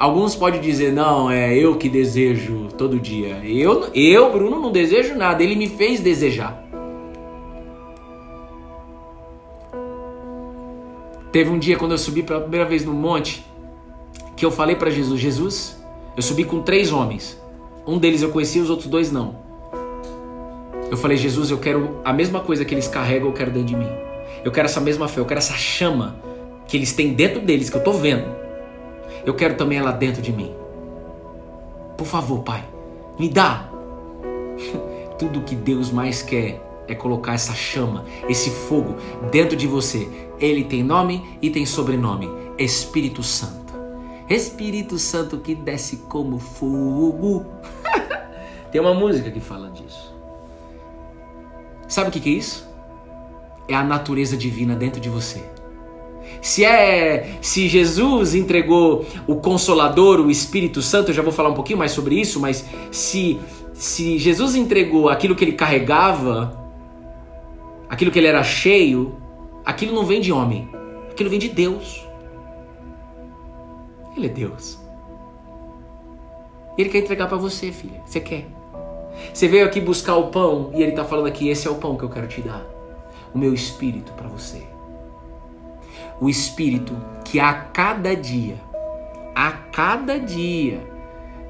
Speaker 1: Alguns podem dizer, não, é eu que desejo todo dia. Eu, eu, Bruno, não desejo nada. Ele me fez desejar. Teve um dia quando eu subi pela primeira vez no monte, que eu falei para Jesus, Jesus, eu subi com três homens. Um deles eu conhecia, os outros dois não. Eu falei, Jesus, eu quero a mesma coisa que eles carregam, eu quero dentro de mim. Eu quero essa mesma fé, eu quero essa chama que eles têm dentro deles, que eu tô vendo eu quero também ela dentro de mim. Por favor, Pai, me dá. Tudo que Deus mais quer é colocar essa chama, esse fogo dentro de você. Ele tem nome e tem sobrenome: Espírito Santo. Espírito Santo que desce como fogo. tem uma música que fala disso. Sabe o que é isso? É a natureza divina dentro de você. Se é se Jesus entregou o consolador, o Espírito Santo, eu já vou falar um pouquinho mais sobre isso, mas se se Jesus entregou aquilo que ele carregava, aquilo que ele era cheio, aquilo não vem de homem, aquilo vem de Deus. Ele é Deus. Ele quer entregar para você, filha. Você quer? Você veio aqui buscar o pão e ele está falando aqui: esse é o pão que eu quero te dar. O meu espírito para você o Espírito que a cada dia, a cada dia,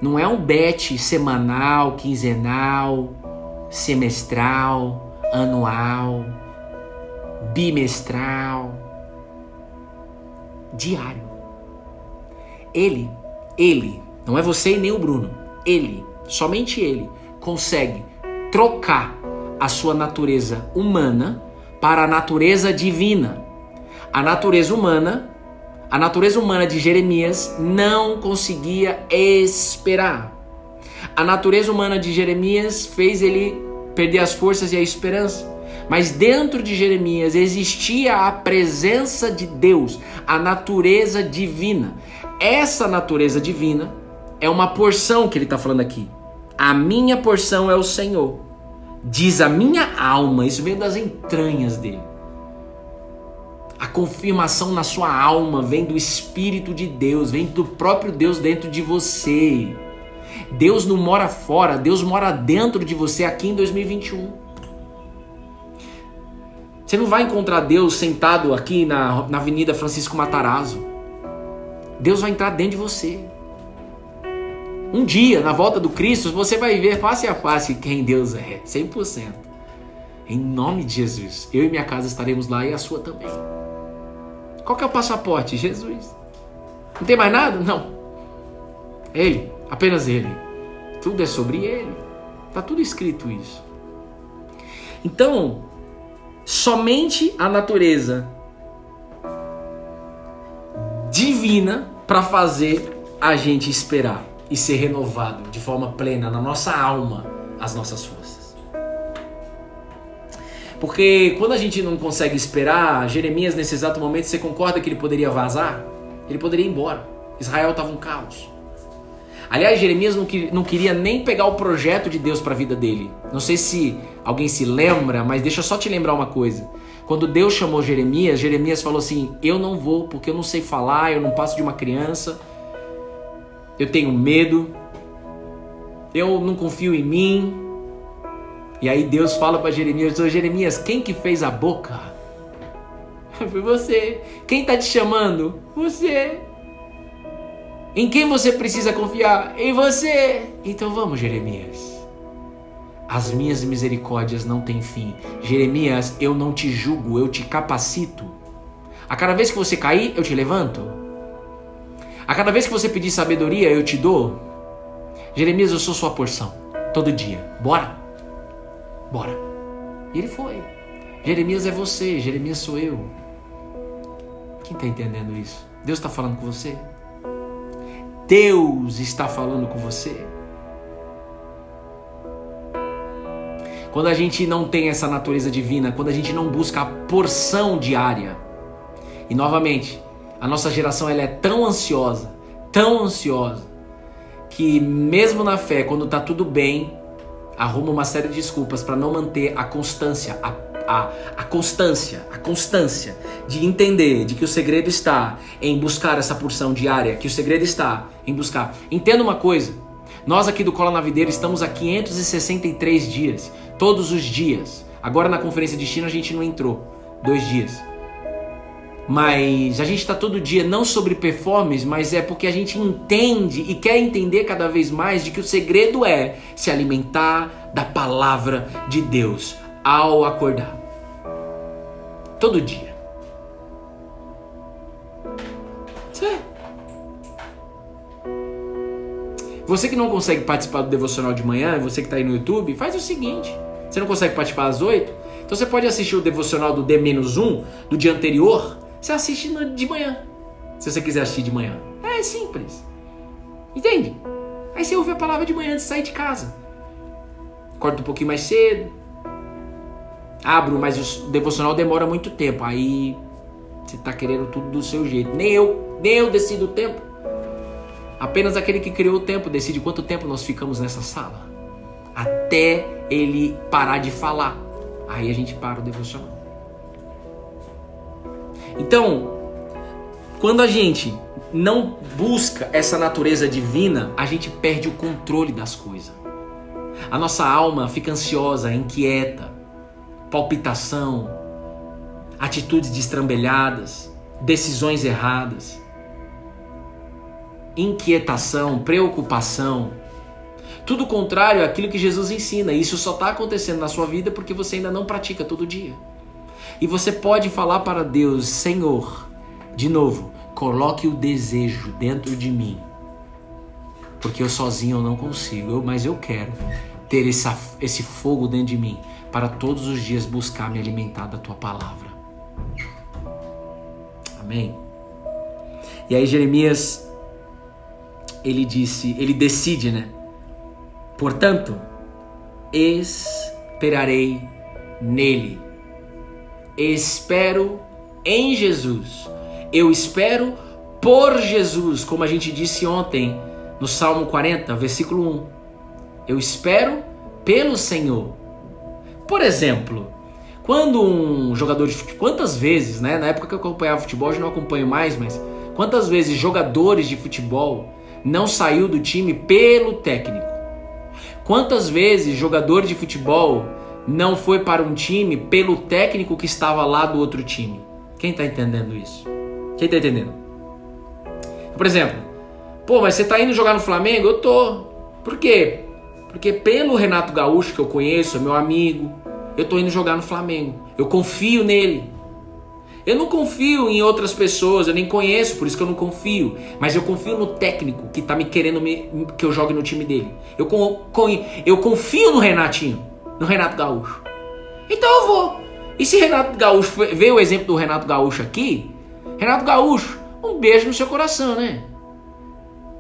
Speaker 1: não é um bet semanal, quinzenal, semestral, anual, bimestral, diário. Ele, ele, não é você e nem o Bruno, ele, somente ele, consegue trocar a sua natureza humana para a natureza divina a natureza humana, a natureza humana de Jeremias não conseguia esperar. A natureza humana de Jeremias fez ele perder as forças e a esperança. Mas dentro de Jeremias existia a presença de Deus, a natureza divina. Essa natureza divina é uma porção que ele está falando aqui. A minha porção é o Senhor. Diz a minha alma, isso veio das entranhas dele confirmação na sua alma vem do Espírito de Deus, vem do próprio Deus dentro de você. Deus não mora fora, Deus mora dentro de você aqui em 2021. Você não vai encontrar Deus sentado aqui na, na Avenida Francisco Matarazzo. Deus vai entrar dentro de você. Um dia, na volta do Cristo, você vai ver face a face quem Deus é, 100%. Em nome de Jesus, eu e minha casa estaremos lá e a sua também. Qual que é o passaporte? Jesus. Não tem mais nada? Não. Ele, apenas ele. Tudo é sobre ele. Está tudo escrito isso. Então, somente a natureza divina para fazer a gente esperar e ser renovado de forma plena na nossa alma as nossas forças. Porque quando a gente não consegue esperar, Jeremias nesse exato momento, você concorda que ele poderia vazar? Ele poderia ir embora. Israel estava um caos. Aliás, Jeremias não, que, não queria nem pegar o projeto de Deus para a vida dele. Não sei se alguém se lembra, mas deixa eu só te lembrar uma coisa. Quando Deus chamou Jeremias, Jeremias falou assim: Eu não vou porque eu não sei falar, eu não passo de uma criança eu tenho medo, eu não confio em mim. E aí Deus fala para Jeremias: Ô Jeremias, quem que fez a boca? Foi você. Quem está te chamando? Você. Em quem você precisa confiar? Em você. Então vamos, Jeremias. As minhas misericórdias não têm fim. Jeremias, eu não te julgo, eu te capacito. A cada vez que você cair, eu te levanto. A cada vez que você pedir sabedoria, eu te dou. Jeremias, eu sou sua porção. Todo dia. Bora? Bora. E ele foi. Jeremias é você, Jeremias sou eu. Quem está entendendo isso? Deus está falando com você? Deus está falando com você? Quando a gente não tem essa natureza divina, quando a gente não busca a porção diária, e novamente, a nossa geração ela é tão ansiosa, tão ansiosa, que mesmo na fé, quando tá tudo bem, arruma uma série de desculpas para não manter a constância, a, a, a constância, a constância de entender de que o segredo está em buscar essa porção diária, que o segredo está em buscar. Entenda uma coisa, nós aqui do Cola na Videira estamos há 563 dias, todos os dias. Agora na conferência de China a gente não entrou, dois dias. Mas a gente está todo dia não sobre performance, mas é porque a gente entende e quer entender cada vez mais de que o segredo é se alimentar da palavra de Deus ao acordar. Todo dia. Você que não consegue participar do devocional de manhã, você que está aí no YouTube, faz o seguinte: você não consegue participar às 8? Então você pode assistir o devocional do D-1 do dia anterior você assiste de manhã. Se você quiser assistir de manhã. É simples. Entende? Aí você ouve a palavra de manhã antes de sair de casa. Acorda um pouquinho mais cedo. Abro, mas o devocional demora muito tempo. Aí você está querendo tudo do seu jeito. Nem eu, nem eu decido o tempo. Apenas aquele que criou o tempo decide quanto tempo nós ficamos nessa sala. Até ele parar de falar. Aí a gente para o devocional. Então, quando a gente não busca essa natureza divina, a gente perde o controle das coisas. A nossa alma fica ansiosa, inquieta, palpitação, atitudes destrambelhadas, decisões erradas, inquietação, preocupação. Tudo contrário àquilo que Jesus ensina. Isso só está acontecendo na sua vida porque você ainda não pratica todo dia. E você pode falar para Deus: Senhor, de novo, coloque o desejo dentro de mim. Porque eu sozinho eu não consigo, mas eu quero ter essa, esse fogo dentro de mim para todos os dias buscar me alimentar da tua palavra. Amém. E aí Jeremias ele disse, ele decide, né? Portanto, esperarei nele espero em Jesus. Eu espero por Jesus, como a gente disse ontem no Salmo 40, versículo 1. Eu espero pelo Senhor. Por exemplo, Quando um jogador de futebol, quantas vezes, né? Na época que eu acompanhava futebol, hoje não acompanho mais, mas quantas vezes jogadores de futebol não saiu do time pelo técnico? Quantas vezes jogador de futebol não foi para um time pelo técnico que estava lá do outro time? Quem está entendendo isso? Quem está entendendo? Por exemplo, pô, mas você está indo jogar no Flamengo? Eu tô. Por quê? Porque pelo Renato Gaúcho que eu conheço, meu amigo, eu tô indo jogar no Flamengo. Eu confio nele. Eu não confio em outras pessoas, eu nem conheço, por isso que eu não confio. Mas eu confio no técnico que tá me querendo me, que eu jogue no time dele. Eu, eu confio no Renatinho, no Renato Gaúcho. Então eu vou. E se Renato Gaúcho veio o exemplo do Renato Gaúcho aqui, Renato Gaúcho, um beijo no seu coração, né?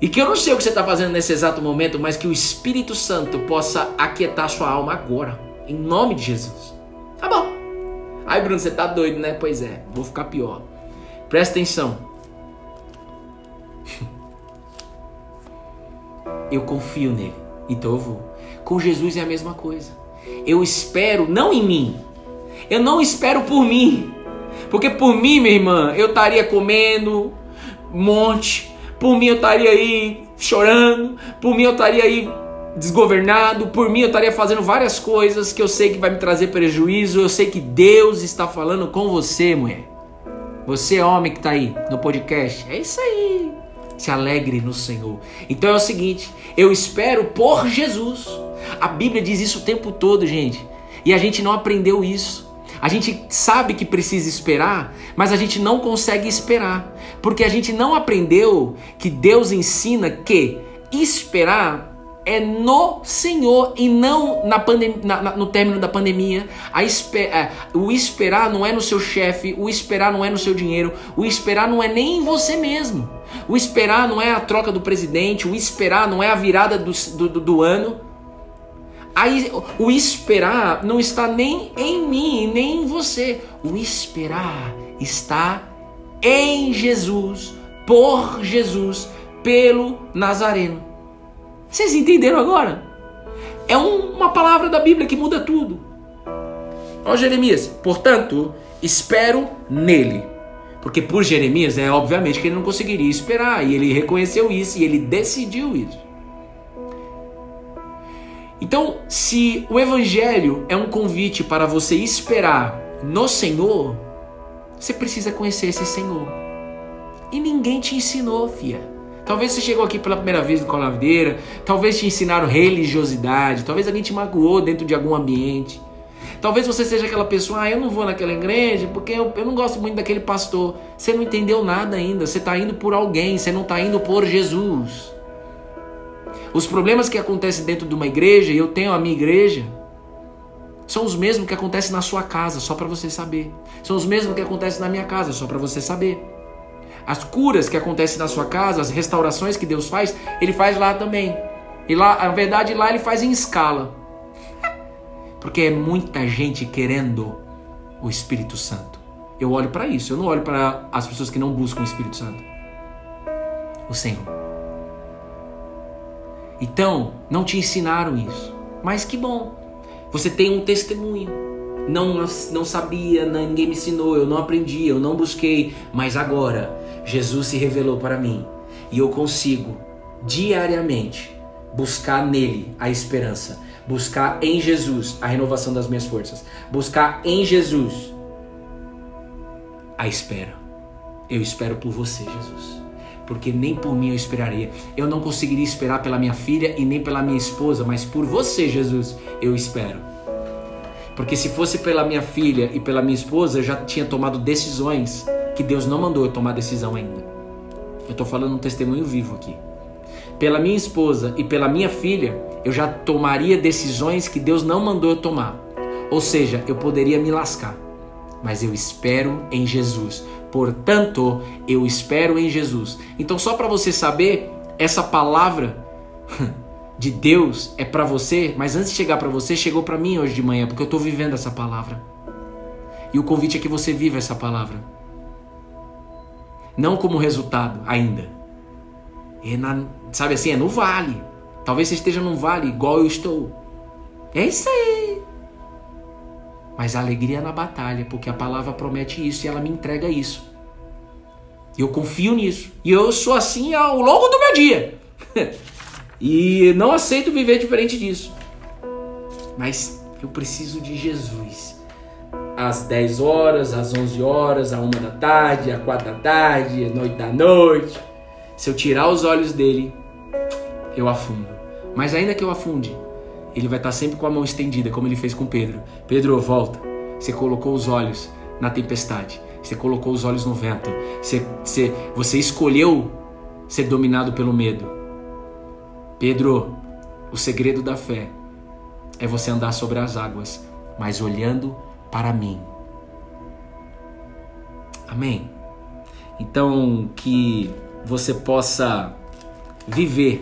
Speaker 1: E que eu não sei o que você está fazendo nesse exato momento, mas que o Espírito Santo possa aquietar sua alma agora. Em nome de Jesus. Tá bom. Ai, Bruno, você tá doido, né? Pois é, vou ficar pior. Presta atenção. Eu confio nele, então eu vou. Com Jesus é a mesma coisa. Eu espero não em mim. Eu não espero por mim. Porque por mim, minha irmã, eu estaria comendo um monte. Por mim eu estaria aí chorando. Por mim eu estaria aí desgovernado, por mim eu estaria fazendo várias coisas que eu sei que vai me trazer prejuízo, eu sei que Deus está falando com você, mulher. Você, homem que está aí no podcast, é isso aí. Se alegre no Senhor. Então é o seguinte, eu espero por Jesus. A Bíblia diz isso o tempo todo, gente. E a gente não aprendeu isso. A gente sabe que precisa esperar, mas a gente não consegue esperar, porque a gente não aprendeu que Deus ensina que esperar é no Senhor e não na na, na, no término da pandemia. Esper, é, o esperar não é no seu chefe, o esperar não é no seu dinheiro, o esperar não é nem em você mesmo. O esperar não é a troca do presidente, o esperar não é a virada do, do, do ano. Aí, o esperar não está nem em mim, nem em você. O esperar está em Jesus, por Jesus, pelo Nazareno. Vocês entenderam agora? É um, uma palavra da Bíblia que muda tudo. Ó Jeremias, portanto, espero nele. Porque por Jeremias é obviamente que ele não conseguiria esperar. E ele reconheceu isso e ele decidiu isso. Então, se o Evangelho é um convite para você esperar no Senhor, você precisa conhecer esse Senhor. E ninguém te ensinou, fia. Talvez você chegou aqui pela primeira vez no Colaveira, talvez te ensinaram religiosidade, talvez alguém te magoou dentro de algum ambiente. Talvez você seja aquela pessoa, ah, eu não vou naquela igreja porque eu, eu não gosto muito daquele pastor. Você não entendeu nada ainda, você está indo por alguém, você não está indo por Jesus. Os problemas que acontecem dentro de uma igreja, e eu tenho a minha igreja, são os mesmos que acontecem na sua casa, só para você saber. São os mesmos que acontecem na minha casa, só para você saber. As curas que acontecem na sua casa, as restaurações que Deus faz, Ele faz lá também. E lá, na verdade, lá Ele faz em escala. Porque é muita gente querendo o Espírito Santo. Eu olho para isso, eu não olho para as pessoas que não buscam o Espírito Santo. O Senhor. Então, não te ensinaram isso. Mas que bom. Você tem um testemunho não, não sabia, ninguém me ensinou, eu não aprendi, eu não busquei, mas agora Jesus se revelou para mim e eu consigo diariamente buscar nele a esperança, buscar em Jesus a renovação das minhas forças, buscar em Jesus a espera. Eu espero por você, Jesus. Porque nem por mim eu esperaria. Eu não conseguiria esperar pela minha filha e nem pela minha esposa, mas por você, Jesus, eu espero. Porque se fosse pela minha filha e pela minha esposa, eu já tinha tomado decisões que Deus não mandou eu tomar decisão ainda. Eu estou falando um testemunho vivo aqui. Pela minha esposa e pela minha filha, eu já tomaria decisões que Deus não mandou eu tomar. Ou seja, eu poderia me lascar. Mas eu espero em Jesus. Portanto, eu espero em Jesus. Então, só para você saber, essa palavra de Deus é para você, mas antes de chegar para você, chegou para mim hoje de manhã, porque eu estou vivendo essa palavra. E o convite é que você viva essa palavra não como resultado ainda. É na, sabe assim, é no vale. Talvez você esteja num vale igual eu estou. É isso aí. Mas alegria na batalha, porque a palavra promete isso e ela me entrega isso. Eu confio nisso. E eu sou assim ao longo do meu dia. e não aceito viver diferente disso. Mas eu preciso de Jesus. Às 10 horas, às 11 horas, à 1 da tarde, às 4 da tarde, às noite da noite. Se eu tirar os olhos dele, eu afundo. Mas ainda que eu afunde, ele vai estar sempre com a mão estendida, como ele fez com Pedro. Pedro, volta. Você colocou os olhos na tempestade. Você colocou os olhos no vento. Você, você, você escolheu ser dominado pelo medo. Pedro, o segredo da fé é você andar sobre as águas, mas olhando para mim. Amém? Então, que você possa viver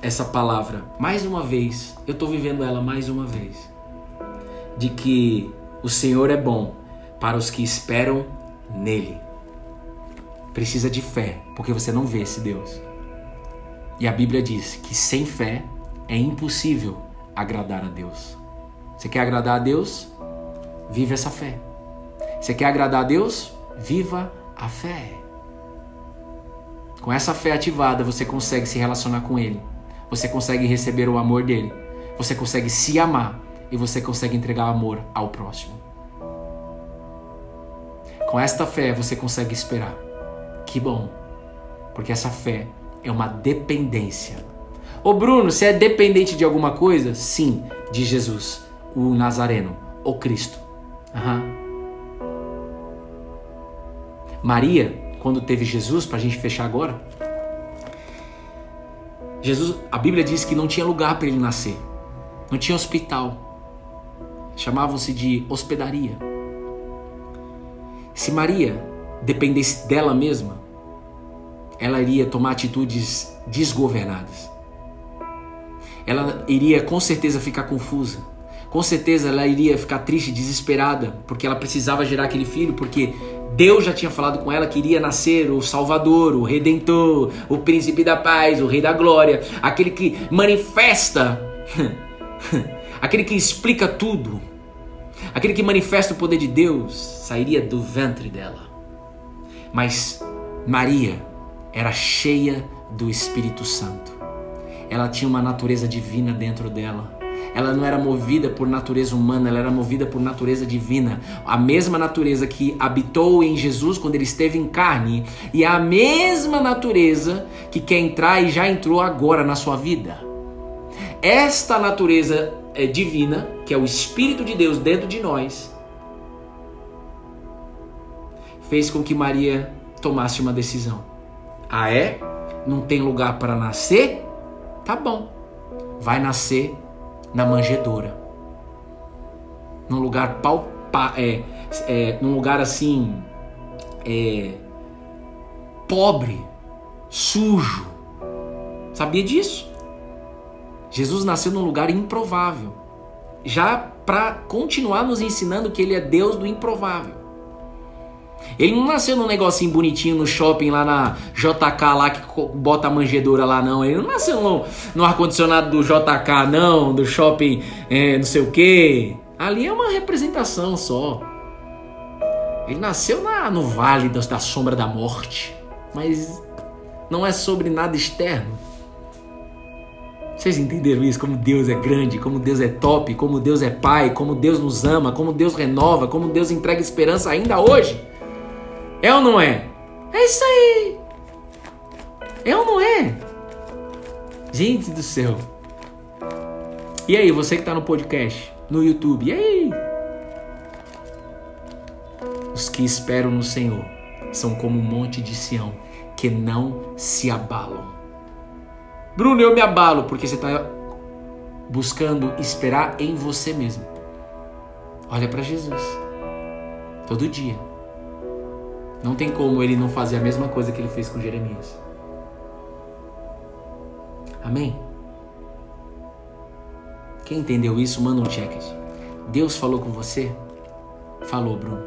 Speaker 1: essa palavra mais uma vez. Eu estou vivendo ela mais uma vez. De que o Senhor é bom para os que esperam nele. Precisa de fé, porque você não vê esse Deus. E a Bíblia diz que sem fé é impossível agradar a Deus. Você quer agradar a Deus? Vive essa fé. Você quer agradar a Deus? Viva a fé. Com essa fé ativada, você consegue se relacionar com Ele. Você consegue receber o amor dele. Você consegue se amar e você consegue entregar amor ao próximo. Com esta fé você consegue esperar. Que bom, porque essa fé é uma dependência. Ô Bruno, você é dependente de alguma coisa? Sim, de Jesus, o Nazareno, o Cristo. Uhum. Maria, quando teve Jesus, para a gente fechar agora, Jesus, a Bíblia diz que não tinha lugar para ele nascer, não tinha hospital, chamavam-se de hospedaria. Se Maria dependesse dela mesma, ela iria tomar atitudes desgovernadas. Ela iria com certeza ficar confusa. Com certeza ela iria ficar triste, desesperada, porque ela precisava gerar aquele filho, porque Deus já tinha falado com ela que iria nascer o Salvador, o Redentor, o Príncipe da Paz, o Rei da Glória, aquele que manifesta, aquele que explica tudo, Aquele que manifesta o poder de Deus sairia do ventre dela. Mas Maria era cheia do Espírito Santo. Ela tinha uma natureza divina dentro dela. Ela não era movida por natureza humana, ela era movida por natureza divina. A mesma natureza que habitou em Jesus quando ele esteve em carne, e a mesma natureza que quer entrar e já entrou agora na sua vida. Esta natureza é, divina, que é o Espírito de Deus dentro de nós, fez com que Maria tomasse uma decisão. Ah, é? Não tem lugar para nascer? Tá bom. Vai nascer na manjedoura. Num lugar palpa, é, é, num lugar assim é, pobre, sujo. Sabia disso? Jesus nasceu num lugar improvável, já para continuar nos ensinando que ele é Deus do improvável. Ele não nasceu num negocinho bonitinho no shopping lá na JK lá que bota a manjedoura lá não. Ele não nasceu no, no ar-condicionado do JK não, do shopping é, não sei o que. Ali é uma representação só. Ele nasceu na, no vale da, da sombra da morte. Mas não é sobre nada externo. Vocês entenderam isso? Como Deus é grande, como Deus é top, como Deus é Pai, como Deus nos ama, como Deus renova, como Deus entrega esperança ainda hoje? É ou não é? É isso aí! É ou não é? Gente do céu! E aí, você que está no podcast, no YouTube, e aí? Os que esperam no Senhor são como um monte de Sião que não se abalam Bruno, eu me abalo porque você está buscando esperar em você mesmo. Olha para Jesus. Todo dia. Não tem como ele não fazer a mesma coisa que ele fez com Jeremias. Amém? Quem entendeu isso, manda um check. Deus falou com você? Falou, Bruno.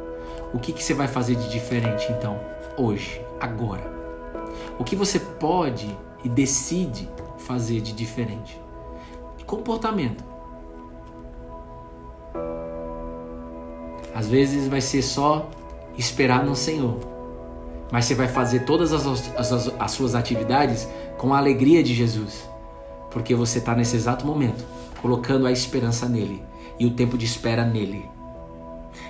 Speaker 1: O que, que você vai fazer de diferente então, hoje, agora? O que você pode e decide fazer de diferente. Comportamento. Às vezes vai ser só esperar no Senhor. Mas você vai fazer todas as, as, as suas atividades com a alegria de Jesus. Porque você está nesse exato momento colocando a esperança nele e o tempo de espera nele.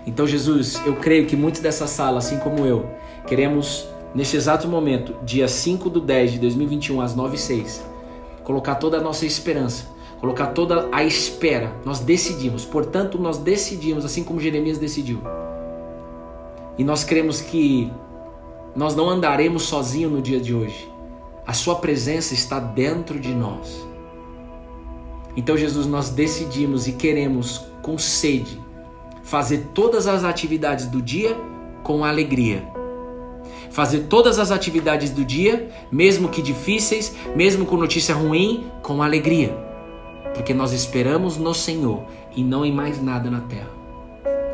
Speaker 1: Então, Jesus, eu creio que muitos dessa sala, assim como eu, queremos, nesse exato momento, dia 5 do 10 de 2021, às 9 h 06 colocar toda a nossa esperança, colocar toda a espera. Nós decidimos, portanto, nós decidimos, assim como Jeremias decidiu. E nós cremos que nós não andaremos sozinhos no dia de hoje. A Sua presença está dentro de nós. Então, Jesus, nós decidimos e queremos, com sede, fazer todas as atividades do dia com alegria. Fazer todas as atividades do dia, mesmo que difíceis, mesmo com notícia ruim, com alegria. Porque nós esperamos no Senhor e não em mais nada na terra.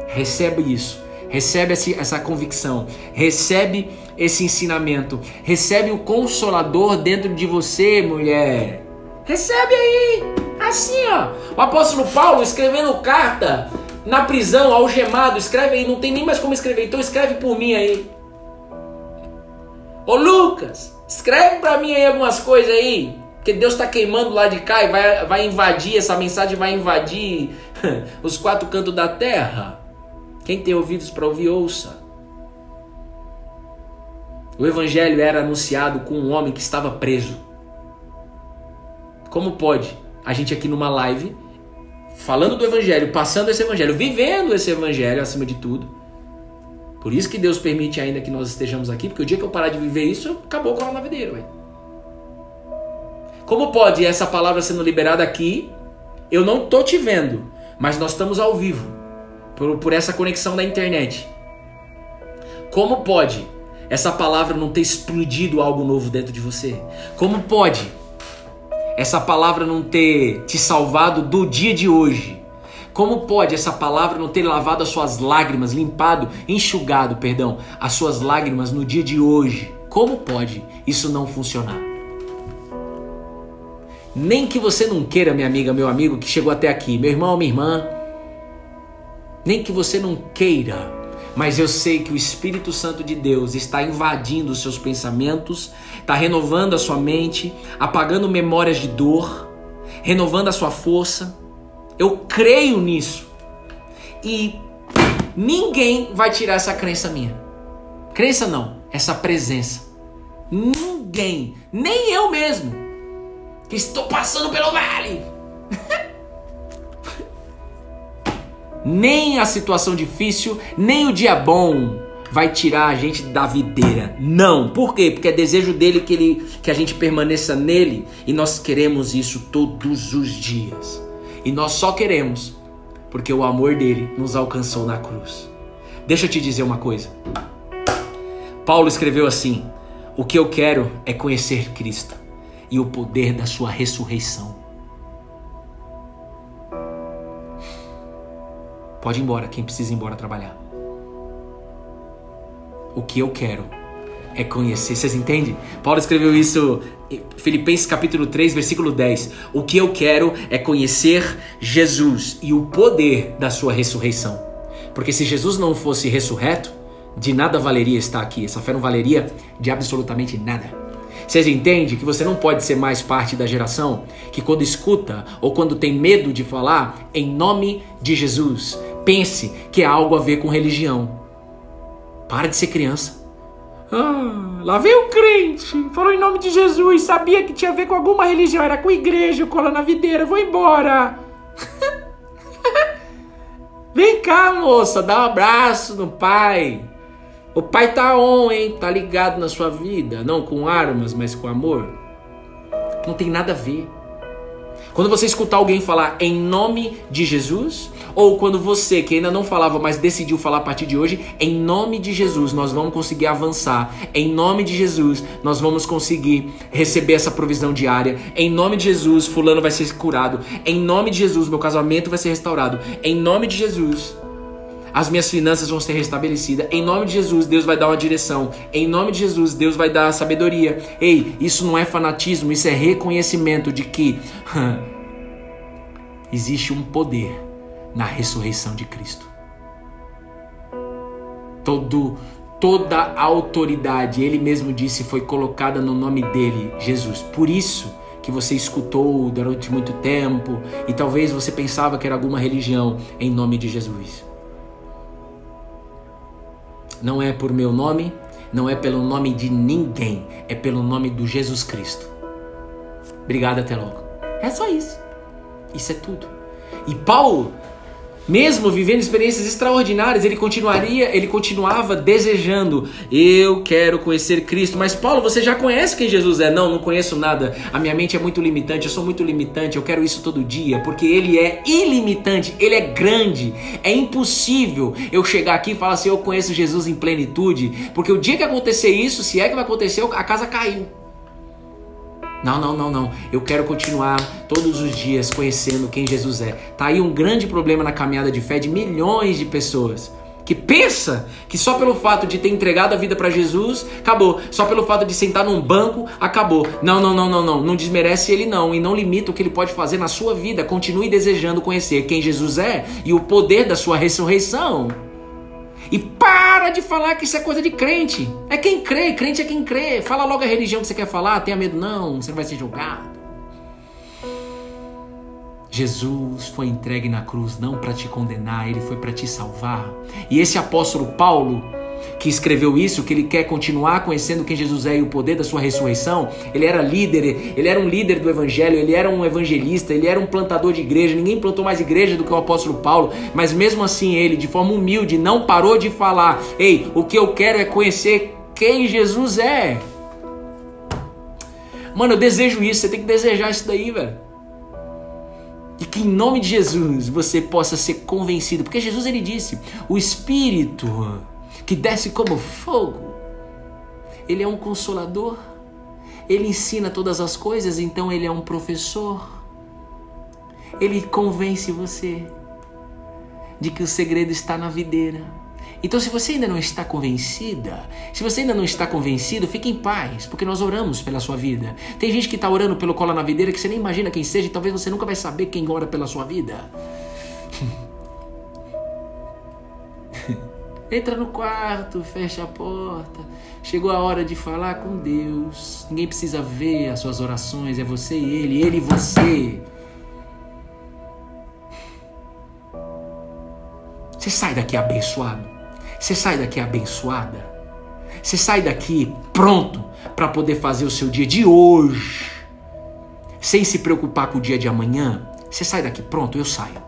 Speaker 1: Recebe isso. Recebe essa convicção, recebe esse ensinamento, recebe o consolador dentro de você, mulher. Recebe aí, assim ó. O apóstolo Paulo escrevendo carta na prisão, algemado, escreve aí, não tem nem mais como escrever, então escreve por mim aí. Ô Lucas, escreve para mim aí algumas coisas aí, que Deus está queimando lá de cá e vai, vai invadir, essa mensagem vai invadir os quatro cantos da terra. Quem tem ouvidos para ouvir, ouça. O evangelho era anunciado com um homem que estava preso. Como pode a gente aqui numa live falando do evangelho, passando esse evangelho, vivendo esse evangelho acima de tudo. Por isso que Deus permite ainda que nós estejamos aqui, porque o dia que eu parar de viver isso, acabou com a coronavírus, velho. Como pode essa palavra sendo liberada aqui? Eu não tô te vendo, mas nós estamos ao vivo por, por essa conexão da internet. Como pode essa palavra não ter explodido algo novo dentro de você? Como pode essa palavra não ter te salvado do dia de hoje? Como pode essa palavra não ter lavado as suas lágrimas, limpado, enxugado, perdão, as suas lágrimas no dia de hoje? Como pode isso não funcionar? Nem que você não queira, minha amiga, meu amigo que chegou até aqui, meu irmão, minha irmã, nem que você não queira, mas eu sei que o Espírito Santo de Deus está invadindo os seus pensamentos, está renovando a sua mente, apagando memórias de dor, renovando a sua força. Eu creio nisso. E ninguém vai tirar essa crença minha. Crença não, essa presença. Ninguém, nem eu mesmo, que estou passando pelo vale. Nem a situação difícil, nem o dia bom vai tirar a gente da videira. Não. Por quê? Porque é desejo dele que, ele, que a gente permaneça nele e nós queremos isso todos os dias. E nós só queremos porque o amor dele nos alcançou na cruz. Deixa eu te dizer uma coisa. Paulo escreveu assim: O que eu quero é conhecer Cristo e o poder da sua ressurreição Pode ir embora, quem precisa ir embora trabalhar. O que eu quero é conhecer. Vocês entendem? Paulo escreveu isso em Filipenses capítulo 3, versículo 10. O que eu quero é conhecer Jesus e o poder da sua ressurreição. Porque se Jesus não fosse ressurreto, de nada valeria estar aqui. Essa fé não valeria de absolutamente nada. Vocês entendem que você não pode ser mais parte da geração que quando escuta ou quando tem medo de falar em nome de Jesus, pense que é algo a ver com religião. Para de ser criança. Ah, lá veio o crente, falou em nome de Jesus, sabia que tinha a ver com alguma religião, era com igreja, cola na videira, vou embora. Vem cá, moça, dá um abraço no pai. O pai tá on, hein? Tá ligado na sua vida, não com armas, mas com amor. Não tem nada a ver. Quando você escutar alguém falar em nome de Jesus, ou quando você que ainda não falava, mas decidiu falar a partir de hoje, em nome de Jesus, nós vamos conseguir avançar. Em nome de Jesus, nós vamos conseguir receber essa provisão diária. Em nome de Jesus, fulano vai ser curado. Em nome de Jesus, meu casamento vai ser restaurado. Em nome de Jesus, as minhas finanças vão ser restabelecidas. Em nome de Jesus, Deus vai dar uma direção. Em nome de Jesus, Deus vai dar sabedoria. Ei, isso não é fanatismo, isso é reconhecimento de que existe um poder na ressurreição de Cristo. Todo toda a autoridade, ele mesmo disse, foi colocada no nome dele, Jesus. Por isso que você escutou durante muito tempo e talvez você pensava que era alguma religião em nome de Jesus. Não é por meu nome, não é pelo nome de ninguém, é pelo nome do Jesus Cristo. Obrigado, até logo. É só isso. Isso é tudo. E Paulo mesmo vivendo experiências extraordinárias, ele continuaria, ele continuava desejando, eu quero conhecer Cristo. Mas Paulo, você já conhece quem Jesus é? Não, não conheço nada. A minha mente é muito limitante, eu sou muito limitante, eu quero isso todo dia, porque ele é ilimitante, ele é grande. É impossível eu chegar aqui e falar assim, eu conheço Jesus em plenitude, porque o dia que acontecer isso, se é que vai acontecer, a casa caiu. Não, não, não, não. Eu quero continuar todos os dias conhecendo quem Jesus é. Tá aí um grande problema na caminhada de fé de milhões de pessoas que pensa que só pelo fato de ter entregado a vida para Jesus, acabou. Só pelo fato de sentar num banco, acabou. Não, não, não, não, não. Não desmerece ele não e não limita o que ele pode fazer na sua vida. Continue desejando conhecer quem Jesus é e o poder da sua ressurreição. E para de falar que isso é coisa de crente. É quem crê, crente é quem crê. Fala logo a religião que você quer falar, tenha medo não, você não vai ser julgado. Jesus foi entregue na cruz não para te condenar, ele foi para te salvar. E esse apóstolo Paulo, que escreveu isso, que ele quer continuar conhecendo quem Jesus é e o poder da sua ressurreição. Ele era líder, ele era um líder do evangelho, ele era um evangelista, ele era um plantador de igreja. Ninguém plantou mais igreja do que o apóstolo Paulo, mas mesmo assim ele, de forma humilde, não parou de falar: "Ei, o que eu quero é conhecer quem Jesus é". Mano, eu desejo isso, você tem que desejar isso daí, velho. E que em nome de Jesus você possa ser convencido, porque Jesus ele disse: "O espírito que desce como fogo. Ele é um consolador. Ele ensina todas as coisas, então ele é um professor. Ele convence você de que o segredo está na videira. Então, se você ainda não está convencida, se você ainda não está convencido, fique em paz, porque nós oramos pela sua vida. Tem gente que está orando pelo cola na videira que você nem imagina quem seja, e talvez você nunca vai saber quem ora pela sua vida. Entra no quarto, fecha a porta. Chegou a hora de falar com Deus. Ninguém precisa ver as suas orações, é você e Ele, Ele e você. Você sai daqui abençoado. Você sai daqui abençoada. Você sai daqui pronto para poder fazer o seu dia de hoje. Sem se preocupar com o dia de amanhã. Você sai daqui pronto, eu saio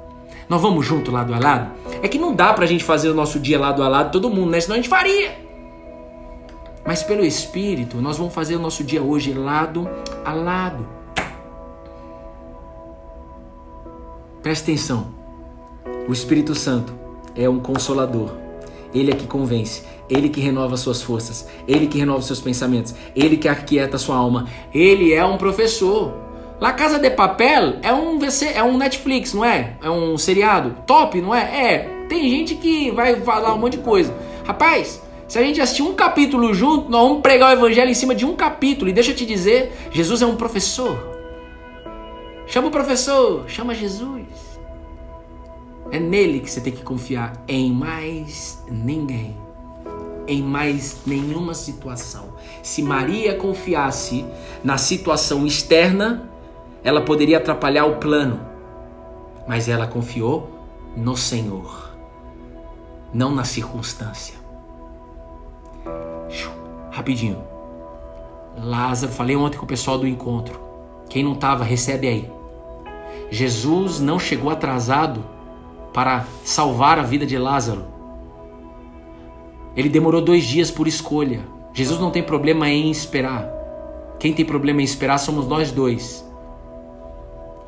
Speaker 1: nós vamos junto lado a lado. É que não dá pra gente fazer o nosso dia lado a lado todo mundo, né? Senão a gente faria. Mas pelo Espírito, nós vamos fazer o nosso dia hoje lado a lado. Presta atenção. O Espírito Santo é um consolador. Ele é que convence, ele que renova suas forças, ele que renova seus pensamentos, ele que aquieta sua alma. Ele é um professor. La Casa de Papel é um VC, é um Netflix, não é? É um seriado top, não é? É. Tem gente que vai falar um monte de coisa. Rapaz, se a gente assistir um capítulo junto, nós vamos pregar o evangelho em cima de um capítulo. E deixa eu te dizer, Jesus é um professor. Chama o professor, chama Jesus. É nele que você tem que confiar, em mais ninguém. Em mais nenhuma situação. Se Maria confiasse na situação externa, ela poderia atrapalhar o plano, mas ela confiou no Senhor, não na circunstância. Rapidinho. Lázaro, falei ontem com o pessoal do encontro. Quem não estava, recebe aí. Jesus não chegou atrasado para salvar a vida de Lázaro. Ele demorou dois dias por escolha. Jesus não tem problema em esperar. Quem tem problema em esperar somos nós dois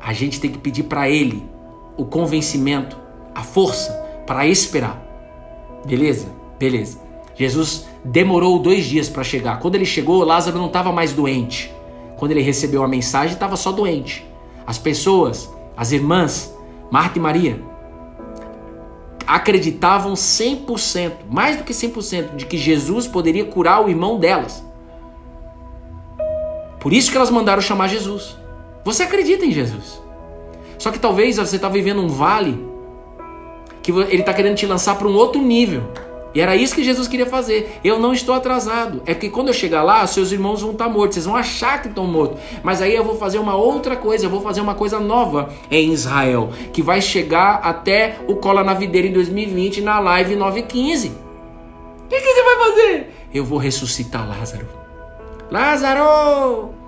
Speaker 1: a gente tem que pedir para Ele o convencimento, a força para esperar. Beleza? Beleza. Jesus demorou dois dias para chegar. Quando ele chegou, Lázaro não estava mais doente. Quando ele recebeu a mensagem, estava só doente. As pessoas, as irmãs, Marta e Maria, acreditavam 100%, mais do que 100%, de que Jesus poderia curar o irmão delas. Por isso que elas mandaram chamar Jesus. Você acredita em Jesus. Só que talvez você está vivendo um vale que ele está querendo te lançar para um outro nível. E era isso que Jesus queria fazer. Eu não estou atrasado. É que quando eu chegar lá, seus irmãos vão estar mortos. Vocês vão achar que estão mortos. Mas aí eu vou fazer uma outra coisa. Eu vou fazer uma coisa nova em Israel. Que vai chegar até o Cola na Videira em 2020 na live 915. O que, que você vai fazer? Eu vou ressuscitar Lázaro. Lázaro!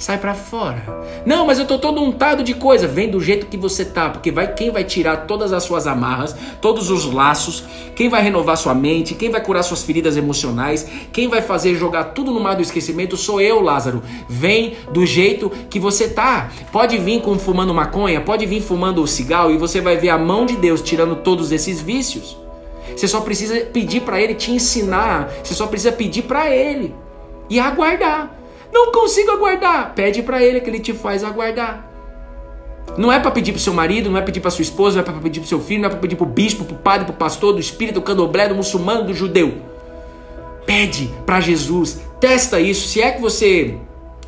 Speaker 1: Sai para fora. Não, mas eu tô todo untado de coisa. Vem do jeito que você tá, porque vai quem vai tirar todas as suas amarras, todos os laços, quem vai renovar sua mente, quem vai curar suas feridas emocionais, quem vai fazer jogar tudo no mar do esquecimento sou eu, Lázaro. Vem do jeito que você tá. Pode vir com fumando maconha, pode vir fumando cigarro e você vai ver a mão de Deus tirando todos esses vícios. Você só precisa pedir para ele te ensinar, você só precisa pedir para ele e aguardar. Não consigo aguardar. Pede para ele que ele te faz aguardar. Não é para pedir pro seu marido, não é pedir para sua esposa, não é para pedir pro seu filho, não é para pedir pro bispo, pro padre, pro pastor, do espírito, do candomblé, do muçulmano, do judeu. Pede para Jesus. Testa isso. Se é que você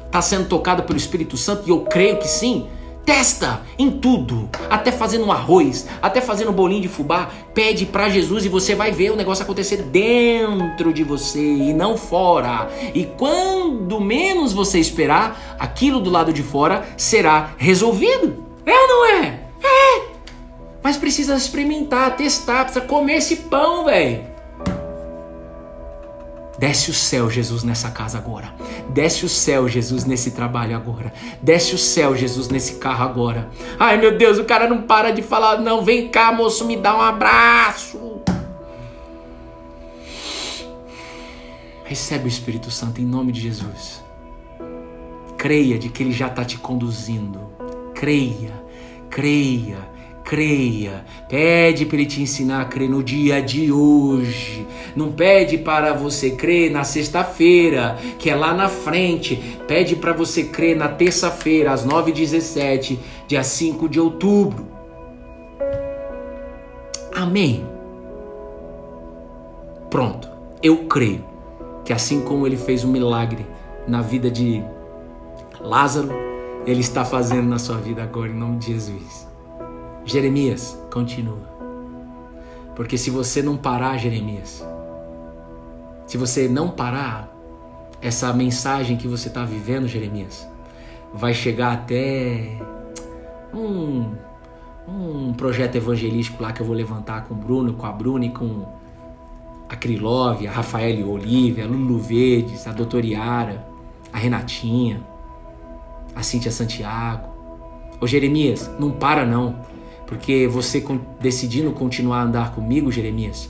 Speaker 1: está sendo tocado pelo Espírito Santo, e eu creio que sim, Testa em tudo, até fazendo um arroz, até fazendo um bolinho de fubá. Pede para Jesus e você vai ver o negócio acontecer dentro de você e não fora. E quando menos você esperar, aquilo do lado de fora será resolvido. É ou não é? É! Mas precisa experimentar, testar, precisa comer esse pão, velho. Desce o céu, Jesus, nessa casa agora. Desce o céu, Jesus, nesse trabalho agora. Desce o céu, Jesus, nesse carro agora. Ai, meu Deus, o cara não para de falar, não. Vem cá, moço, me dá um abraço. Recebe o Espírito Santo em nome de Jesus. Creia de que Ele já está te conduzindo. Creia, creia creia. Pede para ele te ensinar a crer no dia de hoje. Não pede para você crer na sexta-feira, que é lá na frente. Pede para você crer na terça-feira, às 9h17, dia 5 de outubro. Amém. Pronto. Eu creio que assim como ele fez um milagre na vida de Lázaro, ele está fazendo na sua vida agora, em nome de Jesus. Jeremias, continua. Porque se você não parar, Jeremias, se você não parar, essa mensagem que você está vivendo, Jeremias, vai chegar até um, um projeto evangelístico lá que eu vou levantar com o Bruno, com a Bruna e com a Krilov, a Rafael Olivia, a Lulu Verdes, a doutora Yara, a Renatinha, a Cíntia Santiago. Ô Jeremias, não para não. Porque você decidindo continuar a andar comigo, Jeremias,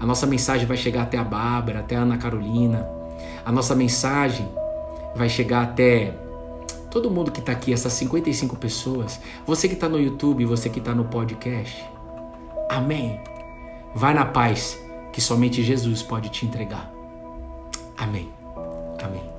Speaker 1: a nossa mensagem vai chegar até a Bárbara, até a Ana Carolina. A nossa mensagem vai chegar até todo mundo que está aqui, essas 55 pessoas. Você que está no YouTube, você que está no podcast. Amém. Vai na paz que somente Jesus pode te entregar. Amém. Amém.